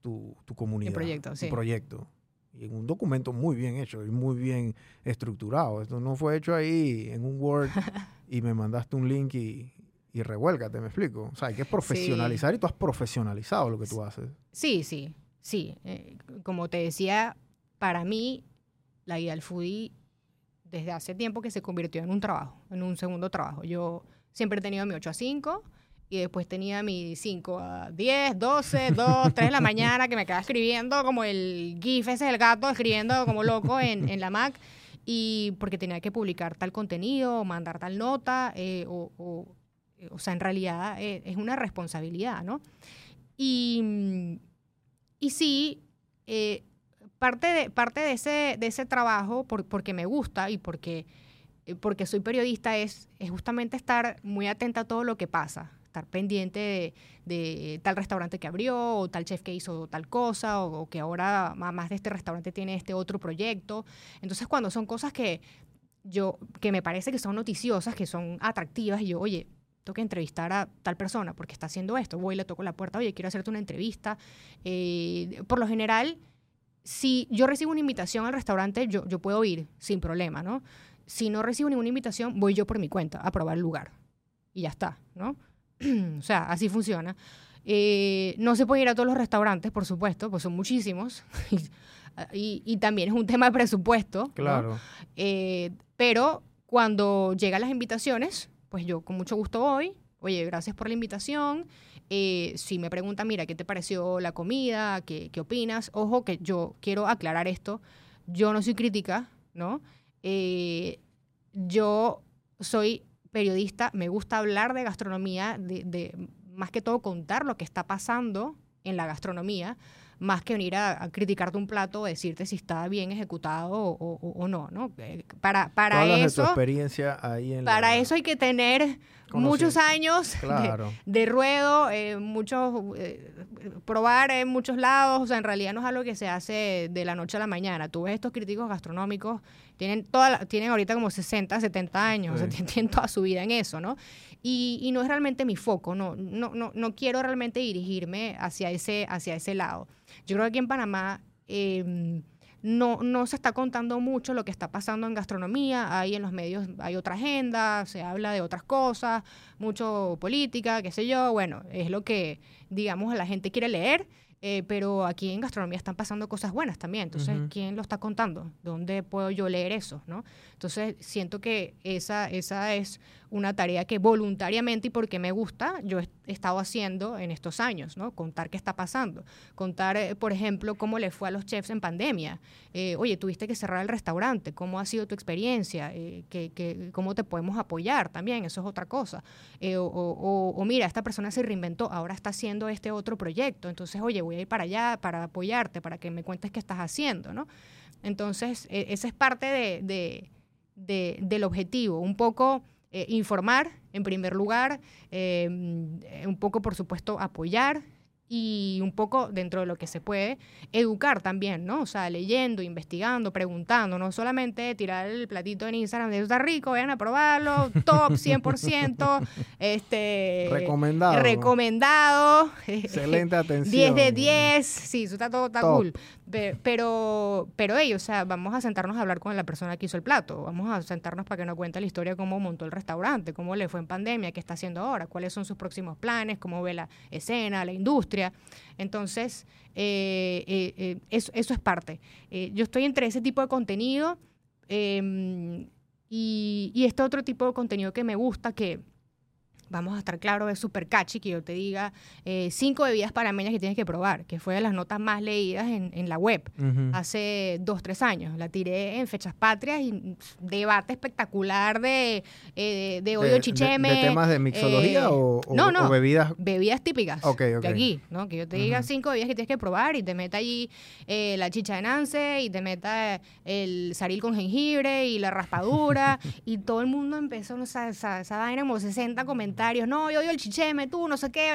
tu, tu comunidad. El proyecto, tu proyecto. Y en un documento muy bien hecho y muy bien estructurado. Esto no fue hecho ahí en un Word [laughs] y me mandaste un link y, y revuélcate, me explico. O sea, hay que profesionalizar y tú has profesionalizado lo que tú haces. Sí, sí, sí. Eh, como te decía, para mí, la guía del foodie, desde hace tiempo que se convirtió en un trabajo, en un segundo trabajo. Yo siempre he tenido mi 8 a 5 y después tenía mi 5 a 10, 12, 2, 3 de la mañana que me quedaba escribiendo como el GIF ese del gato, escribiendo como loco en, la Mac y porque tenía que publicar tal contenido, mandar tal nota eh, o, o sea, en realidad eh, es, una responsabilidad, ¿no? Y, y sí, eh, parte, de, parte de, ese, de ese trabajo, porque me gusta y porque, eh, porque soy periodista, es, es justamente estar muy atenta a todo lo que pasa, estar pendiente de, tal restaurante que abrió, o tal chef que hizo tal cosa, o, que ahora más de este restaurante tiene este otro proyecto. Entonces, cuando son cosas que yo, que me parece que son noticiosas, que son atractivas, y yo, oye, tengo que entrevistar a tal persona porque está haciendo esto. Voy y le toco la puerta, oye, quiero hacerte una entrevista. Eh, por lo general, si yo recibo una invitación al restaurante, yo, yo puedo ir sin problema, ¿no? Si no recibo ninguna invitación, voy yo por mi cuenta a probar el lugar. Y ya está, ¿no? [clears throat] o sea, así funciona. Eh, no se puede ir a todos los restaurantes, por supuesto, pues son muchísimos. [laughs] y, y, también es un tema de presupuesto. Claro. Eh, pero cuando llegan las invitaciones, pues yo con mucho gusto voy. Oye, gracias por la invitación. Eh, si me preguntan, mira, ¿qué te pareció la comida? ¿Qué, ¿Qué, opinas? Ojo que yo quiero aclarar esto. Yo no soy crítica, ¿no? Eh, yo soy periodista, me gusta hablar de gastronomía, de, de, más que todo contar lo que está pasando en la gastronomía más que venir a, criticarte un plato o decirte si está bien ejecutado o, no, ¿no? Eh, para, para eso... experiencia ahí en Para eso hay que tener muchos años de, ruedo, eh, muchos, eh, probar en muchos lados, o sea, en realidad no es algo que se hace de la noche a la mañana. Tú ves estos críticos gastronómicos, tienen, toda tienen ahorita como 60, 70 años, o sea, tienen toda su vida en eso, ¿no? Y, y, no es realmente mi foco, no, no, no, no quiero realmente dirigirme hacia ese, hacia ese lado. Yo creo que aquí en Panamá em, no, no se está contando mucho lo que está pasando en gastronomía, ahí en los medios hay otra agenda, se habla de otras cosas, mucho política, qué sé yo, bueno, es lo que, digamos, la gente quiere leer. Eh, pero aquí en gastronomía están pasando cosas buenas también. Entonces, ¿quién lo está contando? ¿Dónde puedo yo leer eso? ¿no? Entonces, siento que esa, esa es una tarea que voluntariamente y porque me gusta, yo estado haciendo en estos años, ¿no? Contar qué está pasando. Contar, eh, por ejemplo, cómo le fue a los chefs en pandemia. Eh, oye, tuviste que cerrar el restaurante, ¿cómo ha sido tu experiencia? Eh, que, ¿Cómo te podemos apoyar también? Eso es otra cosa. O, o, mira, esta persona se reinventó, ahora está haciendo este otro proyecto. Entonces, oye, voy a ir para allá para apoyarte, para que me cuentes qué estás haciendo, ¿no? Entonces, e, esa es parte de, del objetivo, un poco eh, informar en primer lugar, eh, un poco por supuesto apoyar y un poco dentro de lo que se puede, educar también, ¿no? O sea, leyendo, investigando, preguntando, no solamente tirar el platito en Instagram de está rico, vayan a probarlo, top [laughs] 100%, este recomendado. Recomendado. Excelente [laughs] atención. 10 de 10, sí, eso está todo está cool. Pero, pero ellos, o sea, vamos a sentarnos a hablar con la persona que hizo el plato, vamos a sentarnos para que nos cuente la historia, cómo montó el restaurante, cómo le fue en pandemia, qué está haciendo ahora, cuáles son sus próximos planes, cómo ve la escena, la industria. Entonces, eh, eh, eh, eso, es parte. yo estoy entre ese tipo de contenido em, y, y este otro tipo de contenido que me gusta, que vamos a estar claros, es súper catchy que yo te diga eh, cinco bebidas panameñas que tienes que probar, que fue de las notas más leídas en, en la web hace dos, tres años. La tiré en fechas patrias y debate espectacular de, eh, de, de chicheme. De, temas de mixología eh, o, no, no, bebidas? Bebidas típicas de aquí, ¿no? Que yo te diga cinco bebidas que tienes que probar y te meta allí la chicha de Nance y te meta el saril con jengibre y la raspadura [laughs] y todo el mundo empezó, esa, esa vaina como 60 comentarios no, yo odio el chicheme, tú, no sé qué.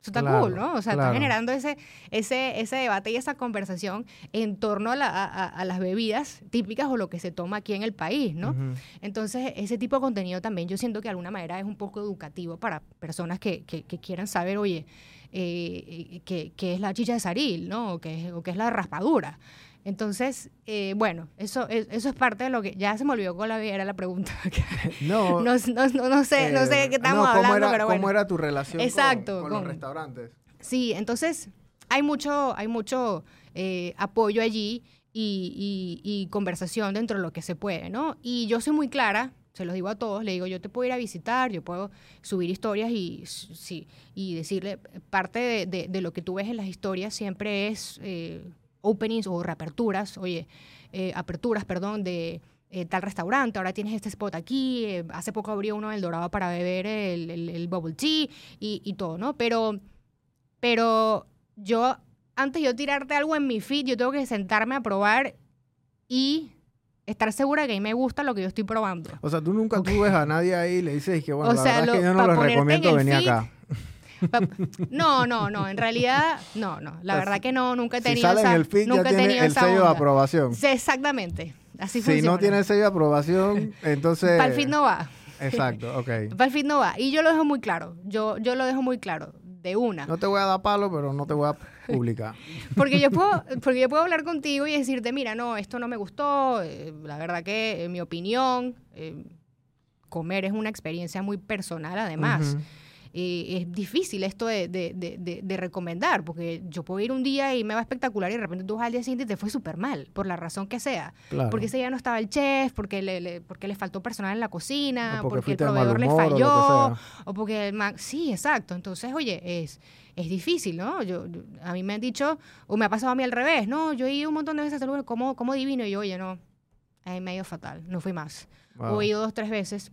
Eso está cool, ¿no? O sea, está generando ese, ese, ese debate y esa conversación en torno a, las bebidas típicas o lo que se toma aquí en el país, ¿no? Entonces, ese tipo de contenido también yo siento que de alguna manera es un poco educativo para personas que, quieran saber, oye, eh, qué, es la chicha de saril, ¿no? O qué, o qué es la raspadura. Entonces, eh, bueno, eso, eso es parte de lo que... Ya se me olvidó cuál era la pregunta. [laughs] [laughs] no, no, sé, no sé de eh, qué estamos hablando, pero bueno. ¿Cómo era tu relación Exacto, con, los restaurantes? Sí, entonces hay mucho, hay mucho eh, apoyo allí y, y, conversación dentro de lo que se puede, ¿no? Y yo soy muy clara, se los digo a todos, le digo, yo te puedo ir a visitar, yo puedo subir historias y, sí, y decirle, parte de, de, de, lo que tú ves en las historias siempre es openings o reaperturas, oye, eh, aperturas, perdón, de eh, tal restaurante, ahora tienes este spot aquí, eh, hace poco abrió uno en El Dorado para beber el, el, bubble tea y, y, todo, ¿no? Pero, pero yo, antes de yo tirarte algo en mi feed, yo tengo que sentarme a probar y estar segura de que a mí me gusta lo que yo estoy probando. O sea, tú nunca tú ves a nadie ahí y le dices que, bueno, la verdad es que yo no lo recomiendo venir acá. No, no, no, en realidad, no, no. La verdad que no, nunca he tenido esa, el nunca he tenido el sello de aprobación. Sí, exactamente. Así si no tiene el sello de aprobación, [laughs] entonces. Para el fin no va. Exacto, [laughs] ok. Para el fin no va. Y yo lo dejo muy claro. Yo, yo lo dejo muy claro. De una. No te voy a dar palo, pero no te voy a publicar. [laughs] porque yo puedo, porque yo puedo hablar contigo y decirte, mira, no, esto no me gustó. Eh, la verdad que, en mi opinión, eh, comer es una experiencia muy personal, además. Eh, es difícil esto de, de, de, de, recomendar, porque yo puedo ir un día y me va espectacular y de repente tú vas al día siguiente y te fue súper mal, por la razón que sea. Porque ese día no estaba el chef, porque le, porque le faltó personal en la cocina, porque, el proveedor le falló, o, porque el Sí, exacto. Entonces, oye, es es difícil, ¿no? Yo, a mí me han dicho, o me ha pasado a mí al revés, ¿no? Yo he ido un montón de veces a lugar, ¿cómo, cómo divino? Y yo, oye, no, es medio fatal, no fui más. O he ido dos, tres veces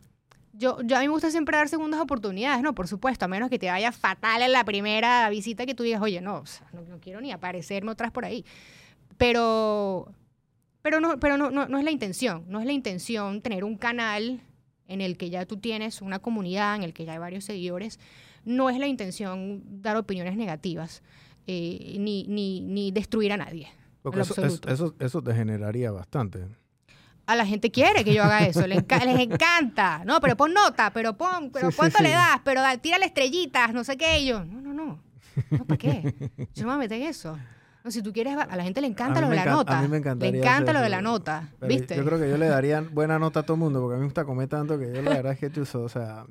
yo, yo a mí me gusta siempre dar segundas oportunidades, ¿no? Por supuesto, a menos que te vaya fatal en la primera visita que tú digas, oye, no, no, quiero ni aparecerme otras por ahí. Pero, pero, no, pero no, no, no, es la intención, no es la intención tener un canal en el que ya tú tienes una comunidad, en el que ya hay varios seguidores, no es la intención dar opiniones negativas eh, ni, ni, ni destruir a nadie. Porque eso, eso, eso te generaría bastante a la gente quiere que yo haga eso, les, encanta. No, pero pon nota, pero pon, pero ¿cuánto le das? Pero tírale estrellitas, no sé qué. Y yo, no, no, no. no ¿Para qué? Yo no me voy a meter en eso. No, si tú quieres, a la gente le encanta lo de la nota. A mí me encantaría. Le encanta lo de la nota, ¿viste? Yo creo que yo le daría buena nota a todo el mundo, porque a mí me gusta comer tanto que yo la verdad es que tú, o sea...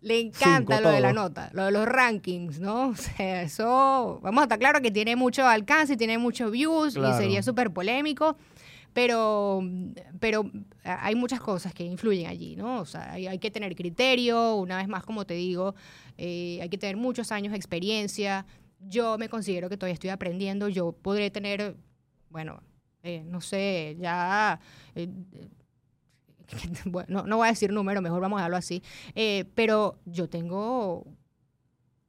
Le encanta lo de la nota, lo de los rankings, ¿no? O sea, eso, vamos a estar claro que tiene mucho alcance, y tiene muchos views y sería súper polémico. Pero, pero hay muchas cosas que influyen allí, ¿no? O sea, hay, que tener criterio, una vez más, como te digo, eh, hay que tener muchos años de experiencia. Yo me considero que todavía estoy aprendiendo, yo podré tener, bueno, eh, no sé, ya... Eh, [laughs] bueno, no, voy a decir número, mejor vamos a dejarlo así, pero yo tengo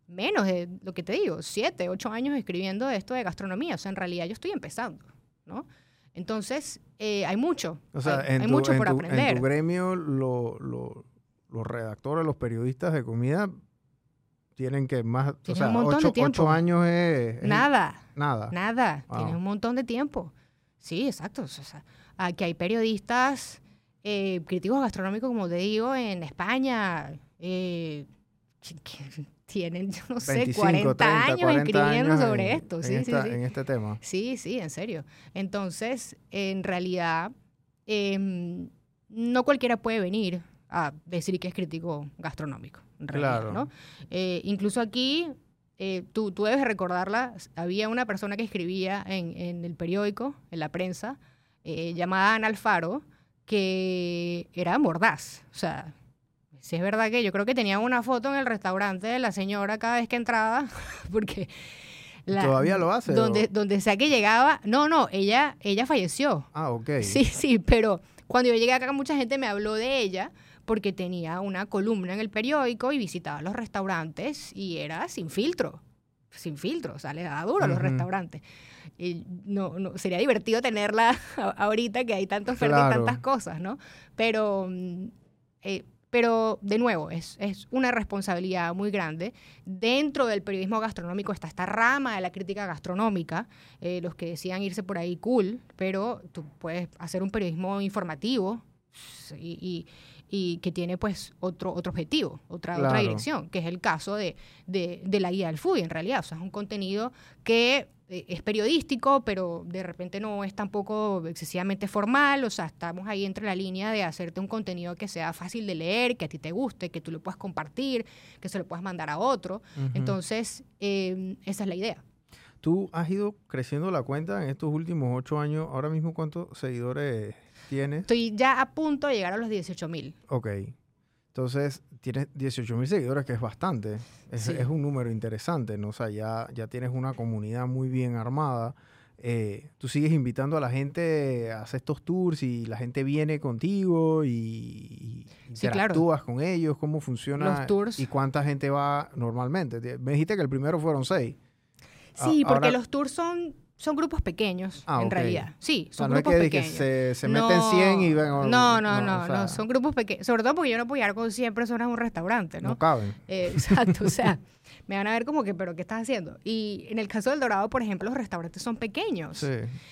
menos de lo que te digo, siete, ocho años escribiendo esto de gastronomía. O sea, en realidad yo estoy empezando, ¿no? Entonces, eh, hay mucho. O sea, hay, mucho por aprender. En tu gremio, los redactores, los periodistas de comida tienen que más. o sea, un montón de tiempo. ocho años es, Nada. Nada. Nada. Tienen un montón de tiempo. Sí, exacto. O sea, aquí hay periodistas, eh, críticos gastronómicos, como te digo, en España. Eh, [laughs] tienen, yo no sé, 40 años escribiendo sobre esto. Sí, sí, En este tema. Sí, sí, en serio. Entonces, en realidad, em, no cualquiera puede venir a decir que es crítico gastronómico. claro. ¿no? Eh, incluso aquí, eh, tú, tú debes recordarla, había una persona que escribía en, en el periódico, en la prensa, eh, llamada Ana Alfaro, que era mordaz. O sea, si es verdad que yo creo que tenía una foto en el restaurante de la señora cada vez que entraba, [laughs] porque... ¿Todavía lo hace? Donde, donde sea que llegaba, no, no, ella, ella falleció. Ah, ok. Sí, [laughs] sí, pero cuando yo llegué acá mucha gente me habló de ella porque tenía una columna en el periódico y visitaba los restaurantes y era sin filtro, sin filtro, o sea, le daba duro a los restaurantes. Y no, no, sería divertido tenerla [laughs] ahorita que hay tantas oferta y tantas cosas, ¿no? Pero mm, eh, pero de nuevo, es, una responsabilidad muy grande. Dentro del periodismo gastronómico está esta rama de la crítica gastronómica, eh, los que decían irse por ahí cool, pero tú puedes hacer un periodismo informativo y, que tiene pues otro, otro objetivo, otra, otra dirección, que es el caso de, de la guía del foodie en realidad. O sea, es un contenido que es periodístico, pero de repente no es tampoco excesivamente formal, o sea, estamos ahí entre la línea de hacerte un contenido que sea fácil de leer, que a ti te guste, que tú lo puedas compartir, que se lo puedas mandar a otro. Entonces, em, esa es la idea. Tú has ido creciendo la cuenta en estos últimos ocho años. Ahora mismo, ¿cuántos seguidores tienes? Estoy ya a punto de llegar a los 18 mil. Ok. Entonces, tienes 18 mil seguidores, que es bastante. Es, un número interesante, ¿no? O sea, ya, ya tienes una comunidad muy bien armada. Eh, tú sigues invitando a la gente a hacer estos tours y la gente viene contigo y, interactúas con ellos, cómo funciona los tours. y cuánta gente va normalmente. Me dijiste que el primero fueron seis. Sí, porque los tours son son grupos pequeños, ah, en realidad. Sí, son grupos pequeños. Que se, meten 100 y ven... No, no, no, no, son grupos pequeños. Sobre todo porque yo no puedo llegar con 100 personas a un restaurante, ¿no? No caben. Eh, [laughs] exacto, o sea, me van a ver como que, ¿pero qué estás haciendo? Y en el caso del Dorado, por ejemplo, los restaurantes son pequeños. Sí.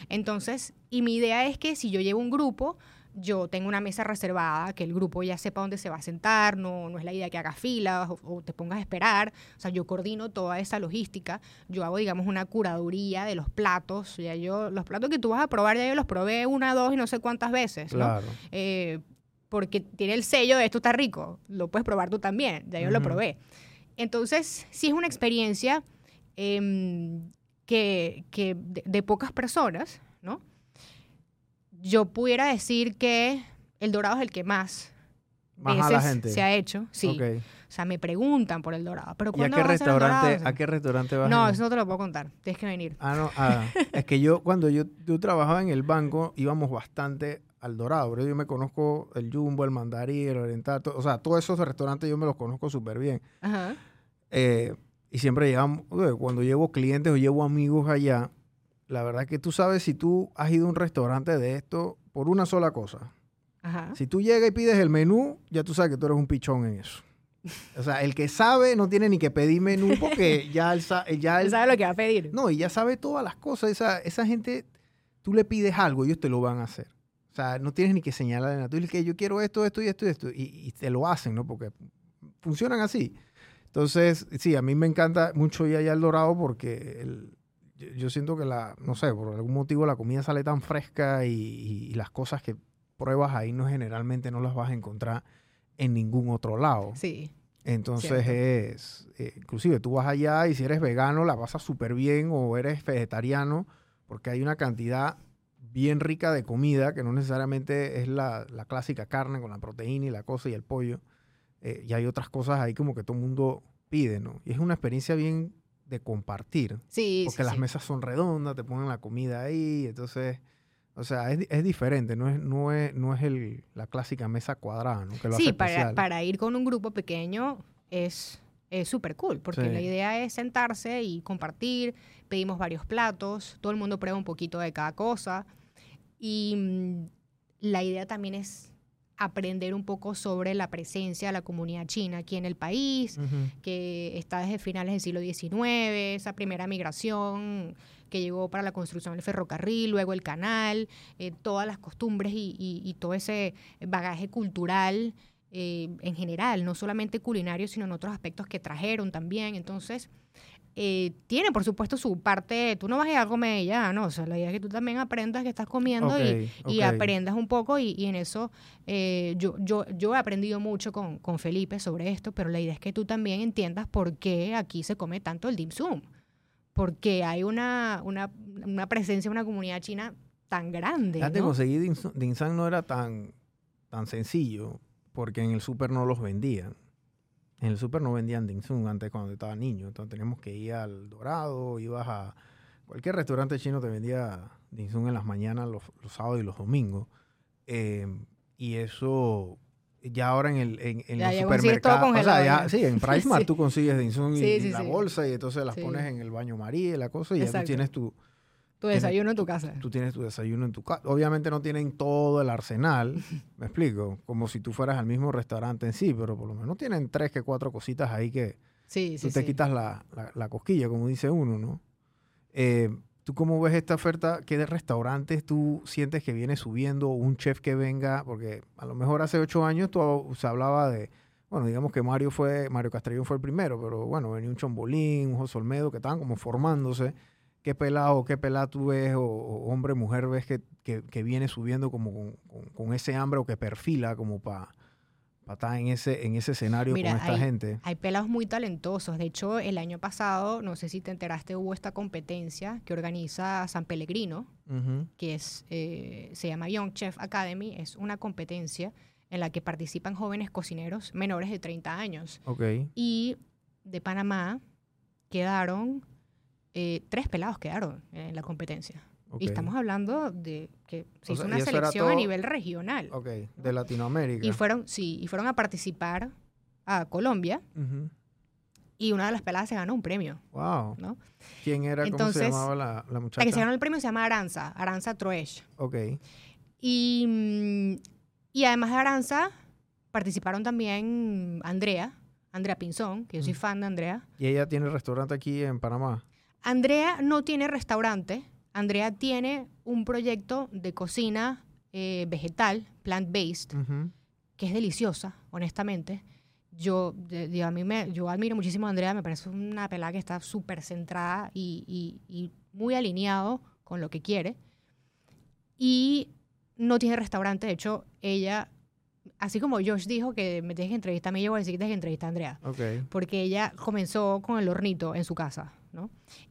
Entonces, y mi idea es que si yo llevo un grupo, yo tengo una mesa reservada, que el grupo ya sepa dónde se va a sentar, no, no es la idea que hagas filas o, te pongas a esperar, o sea, yo coordino toda esa logística, yo hago, digamos, una curaduría de los platos, ya yo, los platos que tú vas a probar, ya yo los probé una, dos y no sé cuántas veces, ¿no? Eh, porque tiene el sello de esto está rico, lo puedes probar tú también, ya yo lo probé. Entonces, sí es una experiencia em, que, que de pocas personas, ¿no? Yo pudiera decir que el dorado es el que más, veces se ha hecho. Sí. O sea, me preguntan por el dorado. Pero ¿Y a qué, restaurante, a, qué restaurante vas? No, eso no te lo puedo contar. Tienes que venir. Ah, no. Ah, es que yo, cuando yo, yo, trabajaba en el banco, íbamos bastante al dorado. Pero yo me conozco el Jumbo, el Mandarí, el Oriental. o sea, todos esos restaurantes yo me los conozco súper bien. Ajá. Eh, y siempre llegamos, cuando llevo clientes o llevo amigos allá, la verdad que tú sabes si tú has ido a un restaurante de esto por una sola cosa. Ajá. Si tú llegas y pides el menú, ya tú sabes que tú eres un pichón en eso. O sea, el que sabe no tiene ni que pedir menú [laughs] porque ya él, ya él sabe lo que va a pedir. No, y ya sabe todas las cosas. Esa, esa gente, tú le pides algo, ellos te lo van a hacer. O sea, no tienes ni que señalar nada. Tú dices que yo quiero esto, esto y esto y esto. Y, te lo hacen, ¿no? Porque funcionan así. Entonces, sí, a mí me encanta mucho ir allá al Dorado porque el, yo, siento que la, no sé, por algún motivo la comida sale tan fresca y, las cosas que pruebas ahí no generalmente no las vas a encontrar en ningún otro lado. Sí. Entonces es, eh, inclusive tú vas allá y si eres vegano la pasas súper bien o eres vegetariano porque hay una cantidad bien rica de comida, que no necesariamente es la, la clásica carne con la proteína y la cosa y el pollo. Eh, y hay otras cosas ahí como que todo el mundo pide, ¿no? Y es una experiencia bien de compartir. Sí, Porque sí, las sí. mesas son redondas, te ponen la comida ahí, entonces, o sea, es, es diferente, no es, no es, no es el, la clásica mesa cuadrada, ¿no? Que lo Sí, hace para, para ir con un grupo pequeño es es súper cool, porque Sí. la idea es sentarse y compartir, pedimos varios platos, todo el mundo prueba un poquito de cada cosa, y mm, la idea también es aprender un poco sobre la presencia de la comunidad china aquí en el país, que está desde finales del siglo XIX, esa primera migración que llegó para la construcción del ferrocarril, luego el canal, eh, todas las costumbres y, y- y todo ese bagaje cultural eh, en general, no solamente culinario, sino en otros aspectos que trajeron también. Entonces, eh, tiene por supuesto su parte, tú no vas a ir a comer ya, no, o sea, la idea es que tú también aprendas que estás comiendo y, aprendas un poco y, y en eso eh, yo, yo, yo he aprendido mucho con, con Felipe sobre esto, pero la idea es que tú también entiendas por qué aquí se come tanto el dim sum, porque hay una, una, una presencia, una comunidad china tan grande. Antes ¿no? conseguir dim sum no era tan, tan sencillo, porque en el súper no los vendían. En el súper no vendían dim sum antes cuando estaba niño. Entonces teníamos que ir al Dorado, ibas a... Cualquier restaurante chino te vendía dim sum en las mañanas, los, los sábados y los domingos. Eh, y eso... Ya ahora en, el, en, en Ya- los supermercados... O sea, ya- sí, en [laughs] Price Mart Sí. tú consigues dim sum y, Sí, y la bolsa y entonces las pones en el baño María y la cosa y ya tú tienes tu Tu desayuno en tu casa. tú tienes tu desayuno en tu casa. Obviamente no tienen todo el arsenal, [laughs] me explico, como si tú fueras al mismo restaurante en sí, pero por lo menos tienen tres que cuatro cositas ahí que Sí, tú sí, te sí. quitas la, la- la cosquilla, como dice uno, ¿no? Eh, ¿Tú cómo ves esta oferta? ¿Qué de restaurantes tú sientes que viene subiendo un chef que venga? Porque a lo mejor hace ocho años tú, se hablaba de, bueno, digamos que Mario fue, Mario Castrellón fue el primero, pero bueno, venía un Chombolín, un José Olmedo, que estaban como formándose. ¿Qué pelado, qué pelada tú ves, o, o hombre, mujer ves que, que- que viene subiendo como con, con- con ese hambre o que perfila como para estar en ese, en ese escenario Mira, con esta hay- gente? Hay pelados muy talentosos. De hecho, el año pasado, no sé si te enteraste, hubo esta competencia que organiza San Pellegrino, que es, eh, se llama Young Chef Academy. Es una competencia en la que participan jóvenes cocineros menores de 30 años. Ok. Y de Panamá quedaron, eh, tres pelados quedaron en la competencia. Y estamos hablando de que se O hizo sea, una selección a nivel regional. Ok, de Latinoamérica. Y fueron, sí, y fueron a participar a Colombia y una de las peladas se ganó un premio, Wow. ¿no? ¿Quién era? ¿Cómo se Entonces, llamaba la, la La muchacha? que se ganó el premio se llama Aranza, Aranza Troesch. Ok. Y, mm, y además de Aranza, participaron también Andrea, Andrea Pinzón, que yo soy Mm. fan de Andrea. Y ella tiene restaurante aquí en Panamá. Andrea no tiene restaurante, Andrea tiene un proyecto de cocina eh, vegetal, plant-based, Ujú. que es deliciosa, honestamente. Yo, a mí me, yo admiro muchísimo a Andrea, me parece una pelada que está súper centrada y, y- y muy alineado con lo que quiere. Y no tiene restaurante, de hecho, ella, así como Josh dijo que me tienes que entrevistar a mí, yo voy a decir que tienes que entrevistar a Andrea Ok. porque ella comenzó con el hornito en su casa, ¿no?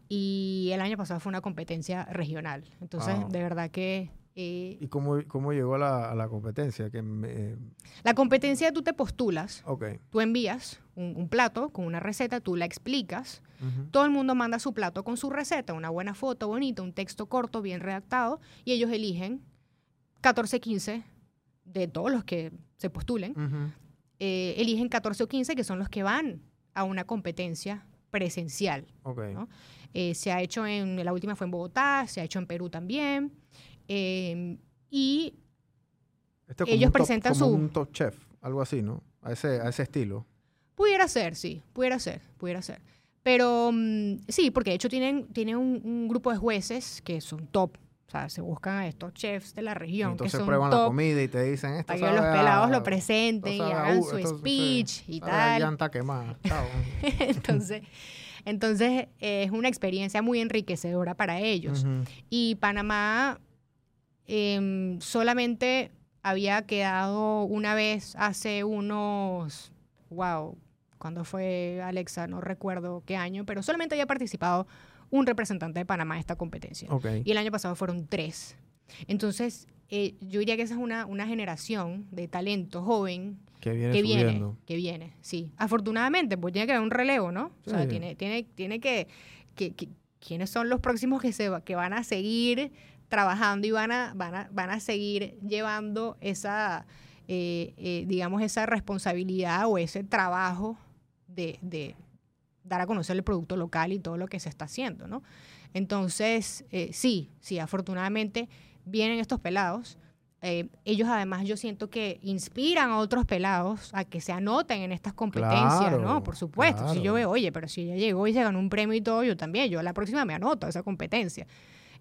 Y el año pasado fue una competencia regional. Entonces, Wow. de verdad que eh, ¿Y cómo, cómo llegó a la, a la competencia? Que me- la competencia tú te postulas, ok. tú envías un, un plato con una receta, tú la explicas, Ujú. todo el mundo manda su plato con su receta, una buena foto bonita, un texto corto, bien redactado, y ellos eligen 14, 15 de todos los que se postulen, Ujú. eh, eligen 14 o 15 que son los que van a una competencia presencial. Ok. ¿no? Eh, se ha hecho en, la última fue en Bogotá, se ha hecho en Perú también. eh, y Este es ellos un top- presentan como su- un top chef, algo así, ¿no? A ese, a ese estilo. pudiera ser, sí, pudiera ser, pudiera ser. Pero mm, sí, porque de hecho tienen, tienen un, un grupo de jueces que son top. O sea, se buscan a estos chefs de la Y región que entonces son prueban la comida y te dicen esto para que los a- pelados lo presenten y hagan su esto speech y tal. llanta quemada. [laughs] Entonces, entonces eh, es una experiencia muy enriquecedora para ellos. Y Panamá em, solamente había quedado una vez hace unos, wow, cuando fue Alexa? No recuerdo qué año, pero solamente había participado un representante de Panamá en esta competencia. Y el año pasado fueron tres. Entonces, eh, yo diría que esa es una, una generación de talento joven Que viene que viene, subiendo. que viene, sí. Afortunadamente, pues tiene que haber un relevo, ¿no? O sea, tiene, tiene, tiene que, que, que- ¿Quiénes son los próximos que, se, que van a seguir trabajando y van a, van a, van a seguir llevando esa, eh, eh, digamos, esa responsabilidad o ese trabajo de, de dar a conocer el producto local y todo lo que se está haciendo, ¿no? Entonces, eh, sí, sí, afortunadamente vienen estos pelados. Eh, ellos además yo siento que inspiran a otros pelados a que se anoten en estas competencias, Claro, ¿no? Por supuesto. Si yo veo, oye, pero si ella llegó y se ganó un premio y todo, yo también, yo a la próxima me anoto a esa competencia.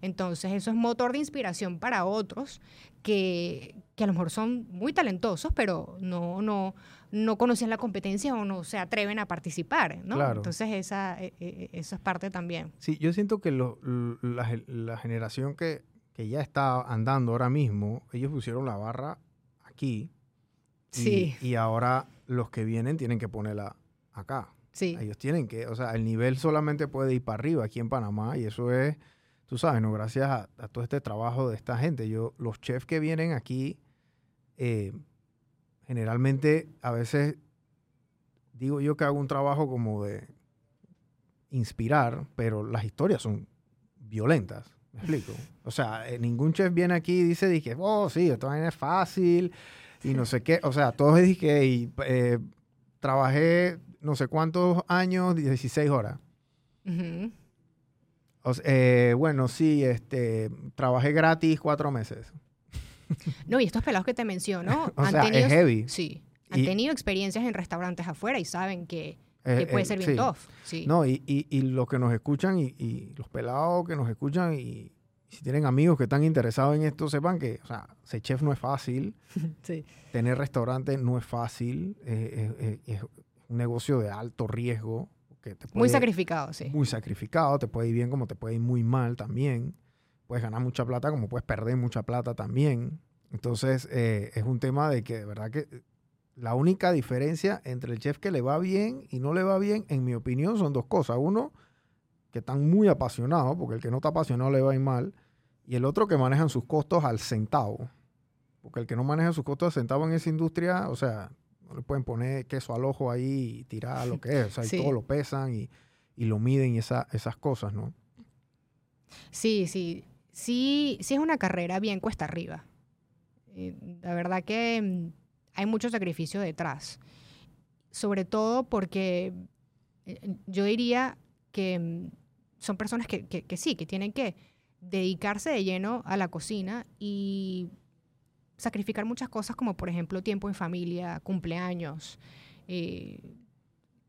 Entonces, eso es motor de inspiración para otros que, que a lo mejor son muy talentosos, pero no, no, no conocen la competencia o no se atreven a participar, ¿no? Claro. Entonces, esa, eh, eh, esa es parte también. Sí, yo siento que lo- la, la generación que, que ya está andando ahora mismo, ellos pusieron la barra aquí. y- Sí. Y, ahora los que vienen tienen que ponerla acá. Sí. Ellos tienen que, o sea, el nivel solamente puede ir para arriba aquí en Panamá y eso es, tú sabes, ¿no? Gracias a, a todo este trabajo de esta gente. Yo, los chefs que vienen aquí, eh, generalmente a veces digo yo que hago un trabajo como de inspirar, pero las historias son violentas. ¿Me explico? O sea, eh, ningún chef viene aquí y dice, dije, oh, sí, esto es fácil y no sé qué. O sea, todos dije, y, eh, trabajé no sé cuántos años, 16 horas. O eh, bueno, sí, este, trabajé gratis cuatro meses. [laughs] No, y estos pelados que te menciono [laughs] O han sea, es tenido, heavy. sí, han Y- tenido experiencias en restaurantes afuera y saben que, Eh, que puede eh, ser bien sí. tough. Sí. No, y, y, y los que nos escuchan y, los pelados que nos escuchan y, si tienen amigos que están interesados en esto, sepan que, o sea, ser chef no es fácil, [laughs] Sí. tener restaurante no es fácil, eh, es un negocio de alto riesgo. Que te Muy sacrificado, sí. muy sacrificado, te puede ir bien como te puede ir muy mal también. Puedes ganar mucha plata como puedes perder mucha plata también. Entonces, eh, es un tema de que de verdad que eh, la única diferencia entre el chef que le va bien y no le va bien, en mi opinión, son dos cosas. Uno, que están muy apasionados, porque el que no está apasionado le va a ir mal. Y el otro, que manejan sus costos al centavo. Porque el que no maneja sus costos al centavo en esa industria, o sea, no le pueden poner queso al ojo ahí y tirar lo que es. O sea, y todo lo pesan y, y lo miden y esa- esas cosas, ¿no? Sí, sí. Sí, sí es una carrera bien cuesta arriba. Eh, La verdad que mm, hay mucho sacrificio detrás. Sobre todo porque eh, yo diría que mm, son personas que, sí, que tienen que dedicarse de lleno a la cocina y sacrificar muchas cosas como por ejemplo tiempo en familia, cumpleaños, eh,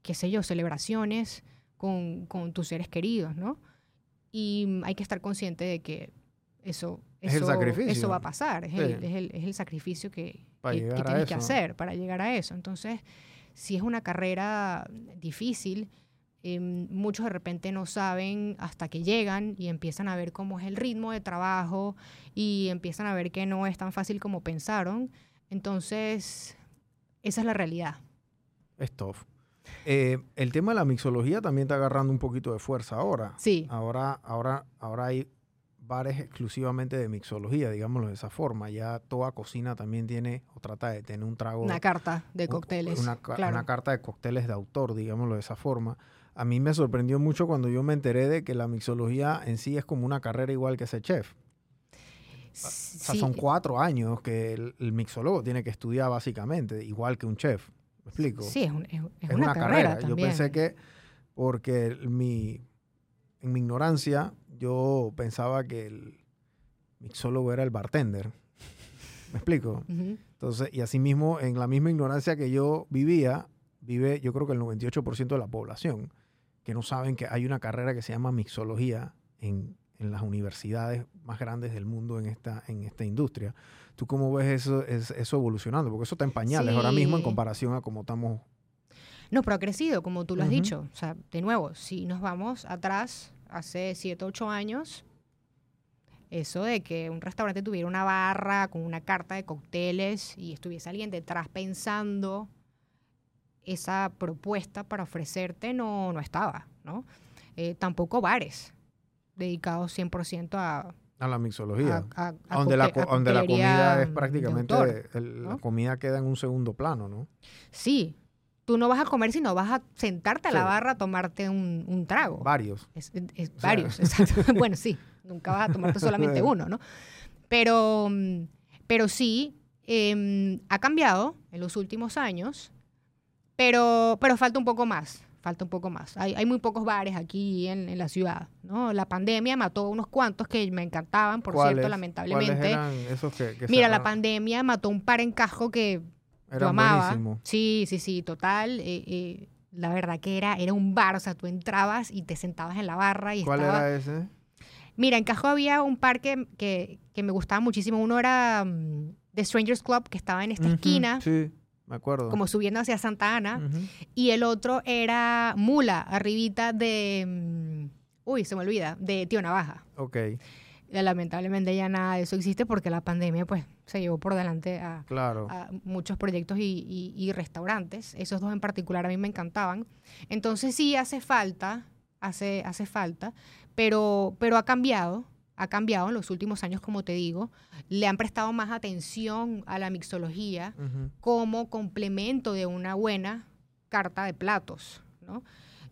qué sé yo, celebraciones con, con tus seres queridos, ¿no? Y mm, hay que estar consciente de que eso, Es el eso, sacrificio. eso va a pasar, es, Sí. el, es el- es el sacrificio que, que- que tienes que eso. hacer para llegar a eso. Entonces, si es una carrera difícil, em, muchos de repente no saben hasta que llegan y empiezan a ver cómo es el ritmo de trabajo y empiezan a ver que no es tan fácil como pensaron. Entonces, esa es la realidad. Es tough. Eh, el tema de la mixología también está agarrando un poquito de fuerza ahora. Sí, Ahora, ahora, ahora hay bares exclusivamente de mixología, digámoslo de esa forma. Ya toda cocina también tiene o trata de tener un trago. una carta de cócteles. Una, ca- claro. una carta de cócteles de autor, digámoslo de esa forma. A mí me sorprendió mucho cuando yo me enteré de que la mixología en sí es como una carrera igual que ser chef. O sea, Sí, son cuatro años que el, el mixólogo tiene que estudiar básicamente, igual que un chef. ¿Me explico? Sí, es, un- es- es es una, carrera, Yo también. pensé que, porque mi, en mi ignorancia, yo pensaba que el mixólogo era el bartender. ¿Me explico? [laughs] Ujú. Entonces, y asimismo, en la misma ignorancia que yo vivía, vive yo creo que el 98% de la población, que no saben que hay una carrera que se llama mixología en, en las universidades más grandes del mundo en esta, en esta industria. ¿Tú cómo ves eso, es- eso evolucionando? Porque eso está en pañales ahora mismo en comparación a cómo estamos No, pero ha crecido, como tú lo has dicho. O sea, de nuevo, si nos vamos atrás, hace 7, 8 años, eso de que un restaurante tuviera una barra con una carta de cócteles y estuviese alguien detrás pensando esa propuesta para ofrecerte, no, no estaba, ¿no? Eh, tampoco bares dedicados 100% a, A la mixología. a- a- a donde la, donde comida es prácticamente, autor, el- la comida queda en un segundo plano, ¿no? Sí, tú no vas a comer, sino vas a sentarte a la Sí. barra a tomarte un, un trago. Varios. Es- es- O sea- varios, [laughs] exacto. [laughs] bueno, sí, nunca vas a tomarte solamente uno, ¿no? Pero, pero sí, em, ha cambiado en los últimos años, pero, pero falta un poco más, falta un poco más. Hay, hay muy pocos bares aquí en, en la ciudad, ¿no? La pandemia mató unos cuantos que me encantaban, por cierto, ¿Cuáles lamentablemente. eran esos que, que Mira, la pandemia mató un par en casco que yo Eran amaba. Sí, sí, sí, total. eh, eh, la verdad que era, era un bar, o sea, tú entrabas y te sentabas en la barra y ¿Cuál estaba... era ese? Mira, en Cajo había un par que, que, me gustaba muchísimo. Uno era mm, The Strangers Club, que estaba en esta esquina, Sí, me acuerdo. como subiendo hacia Santa Ana. Y el otro era Mula, arribita de... mm, uy, se me olvida, de Tío Navaja. Ok, Ya, Lamentablemente ya nada de eso existe porque la pandemia pues se llevó por delante a, claro. a muchos proyectos y, y- y restaurantes. Esos dos en particular a mí me encantaban. Entonces sí hace falta, hace, hace falta, pero, pero ha cambiado, ha cambiado en los últimos años, como te digo. Le han prestado más atención a la mixología como complemento de una buena carta de platos, ¿no?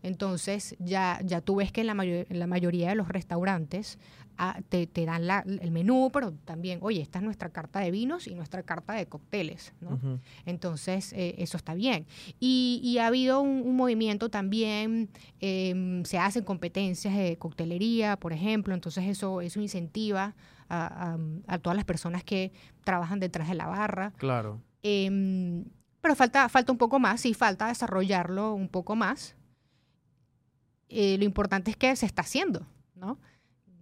Entonces, ya, ya tú ves que en la, mayo- en la mayoría de los restaurantes te, te dan la- el menú, pero también, oye, esta es nuestra carta de vinos y nuestra carta de cócteles, ¿no? Entonces, eh, eso está bien. Y, y ha habido un, un movimiento también, em, se hacen competencias de coctelería, por ejemplo, entonces eso, eso incentiva a, a- a todas las personas que trabajan detrás de la barra. Claro. Em, pero falta, falta un poco más, sí, falta desarrollarlo un poco más. Eh, lo importante es que se está haciendo, ¿no?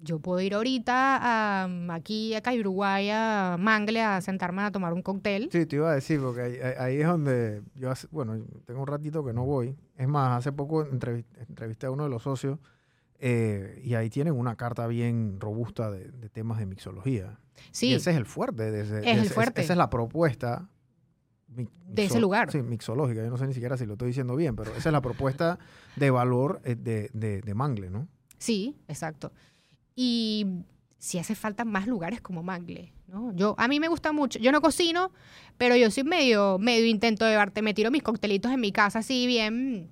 Yo puedo ir ahorita a, aquí, acá en Uruguay, a Mangle, a sentarme a tomar un cóctel. Sí, te iba a decir, porque ahí, ahí- es donde yo, hace- bueno, tengo un ratito que no voy. Es más, hace poco entrevi- entrevisté a uno de los socios eh, y ahí tienen una carta bien robusta de, de temas de mixología. Y Sí, ese es el fuerte. De ese- Es el fuerte. Esa es la propuesta. De ese lugar. Sí, mixológica. Yo no sé ni siquiera si lo estoy diciendo bien, pero esa es la propuesta de valor eh, de, de, de Mangle, ¿no? sí, exacto. Y si hace falta más lugares como Mangle, ¿no? Yo, a mí me gusta mucho. Yo no cocino, pero yo soy medio, medio intento de arte. Me tiro mis coctelitos en mi casa así bien...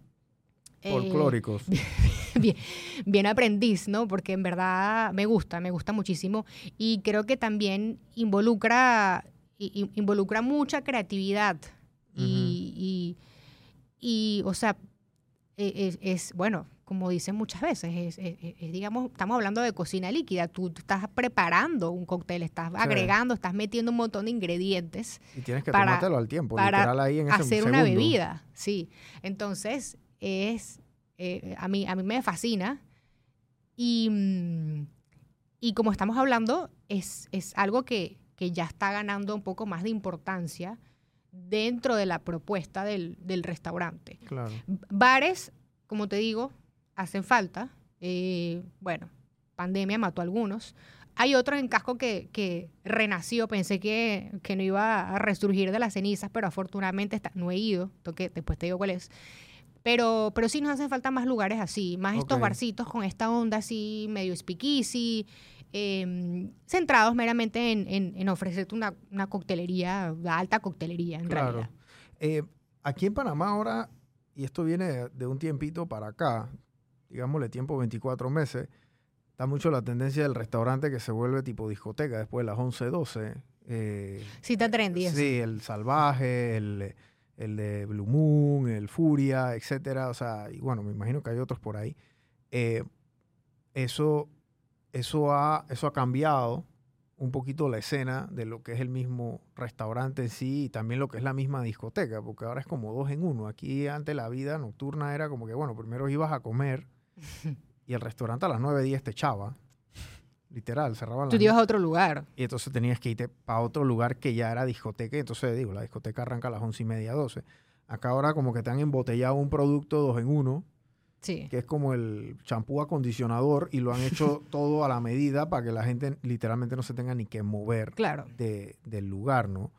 eh, Folclóricos. [laughs] bien, bien aprendiz, ¿no? Porque en verdad me gusta, me gusta muchísimo y creo que también involucra, i- involucra mucha creatividad y, y- y, o sea, e- es, es, bueno, como dicen muchas veces, es, es- es- es, digamos, estamos hablando de cocina líquida, tú estás preparando un cóctel, estás agregando, estás metiendo un montón de ingredientes Y tienes que para- tomártelo al tiempo, para literal ahí en ese hacer una bebida, sí. Entonces, es, eh, a, mí, a mí me fascina. Y, mm, y como estamos hablando, es, es algo que, que ya está ganando un poco más de importancia dentro de la propuesta del, del restaurante. Claro. Bares, como te digo, hacen falta. Eh, bueno, pandemia mató a algunos. Hay otro en casco que, que renació, pensé que, que no iba a resurgir de las cenizas, pero afortunadamente está, no he ido, toque, después te digo cuál es. Pero, pero sí nos hacen falta más lugares así, más estos barcitos con esta onda así, medio speakeasy, eh, centrados meramente en, en- en ofrecerte una, una coctelería, alta coctelería en Claro. realidad. Eh, aquí en Panamá ahora, y esto viene de, de un tiempito para acá, digámosle tiempo 24 meses, está mucho la tendencia del restaurante que se vuelve tipo discoteca después de las 11, 12. Eh, Sí está trendy sí, el salvaje, el, el de Blue Moon, el Furia, etcétera. O sea, y bueno, me imagino que hay otros por ahí. Eh, eso, eso, ha, eso ha cambiado un poquito la escena de lo que es el mismo restaurante en sí y también lo que es la misma discoteca, porque ahora es como dos en uno. Aquí antes la vida nocturna era como que, bueno, primero ibas a comer [laughs] y el restaurante a las 9, 10 te echaba. Literal, cerraban Tú te ibas a otro lugar. y entonces tenías que irte para otro lugar que ya era discoteca. Y entonces digo, la discoteca arranca a las once y media, 12. Acá ahora como que te han embotellado un producto dos en uno, Sí. que es como el champú acondicionador, y lo han hecho [laughs] todo a la medida para que la gente literalmente no se tenga ni que mover Claro. de- del lugar, ¿no?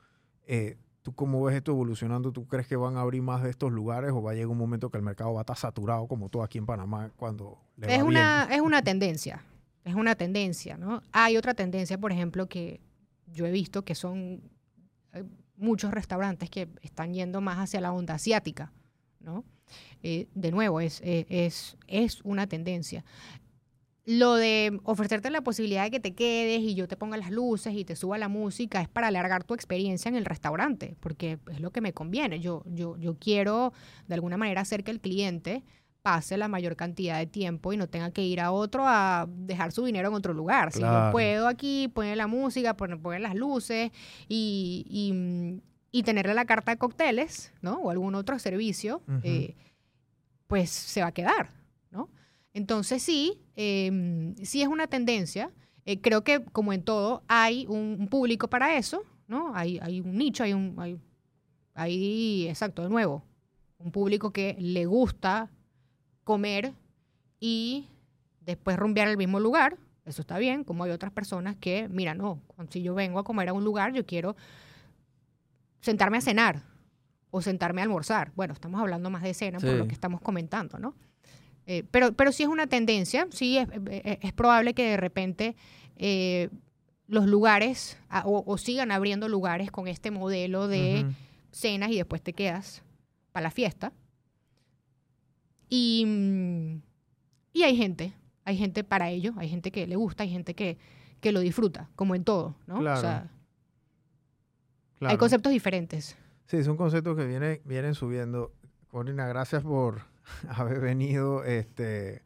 Eh, ¿Tú cómo ves esto evolucionando? ¿Tú crees que van a abrir más de estos lugares o va a llegar un momento que el mercado va a estar saturado como todo aquí en Panamá cuando le Es va una, es una tendencia. es una tendencia, ¿no? Hay otra tendencia, por ejemplo, que yo he visto que son eh, muchos restaurantes que están yendo más hacia la onda asiática, ¿no? Eh, de nuevo, es, eh, es, es una tendencia. Lo de ofrecerte la posibilidad de que te quedes y yo te ponga las luces y te suba la música es para alargar tu experiencia en el restaurante, porque es lo que me conviene. Yo, yo, yo quiero de alguna manera hacer que el cliente pase la mayor cantidad de tiempo y no tenga que ir a otro a dejar su dinero en otro lugar. Si yo puedo aquí poner la música, poner, poner las luces y, y, y, tenerle la carta de cócteles, ¿no? O algún otro servicio, eh, pues se va a quedar. Entonces sí, em, sí es una tendencia. Eh, creo que como en todo hay un, público para eso, ¿no? Hay, hay un nicho, hay un... Hay, hay, exacto, de nuevo, un público que le gusta comer y después rumbear al mismo lugar. Eso está bien, como hay otras personas que, mira, no, si yo vengo a comer a un lugar, yo quiero sentarme a cenar o sentarme a almorzar. Bueno, estamos hablando más de cena por lo que estamos comentando, ¿no? Eh, pero, pero sí es una tendencia, sí es, probable que de repente eh, los lugares o, sigan abriendo lugares con este modelo de cenas y después te quedas para la fiesta. Y, y hay gente, hay gente para ello, hay gente que le gusta, hay gente que, que lo disfruta, como en todo, ¿no? O sea, hay conceptos diferentes. Sí, son conceptos que vienen, vienen subiendo. Corina, gracias por [laughs] haber venido, este,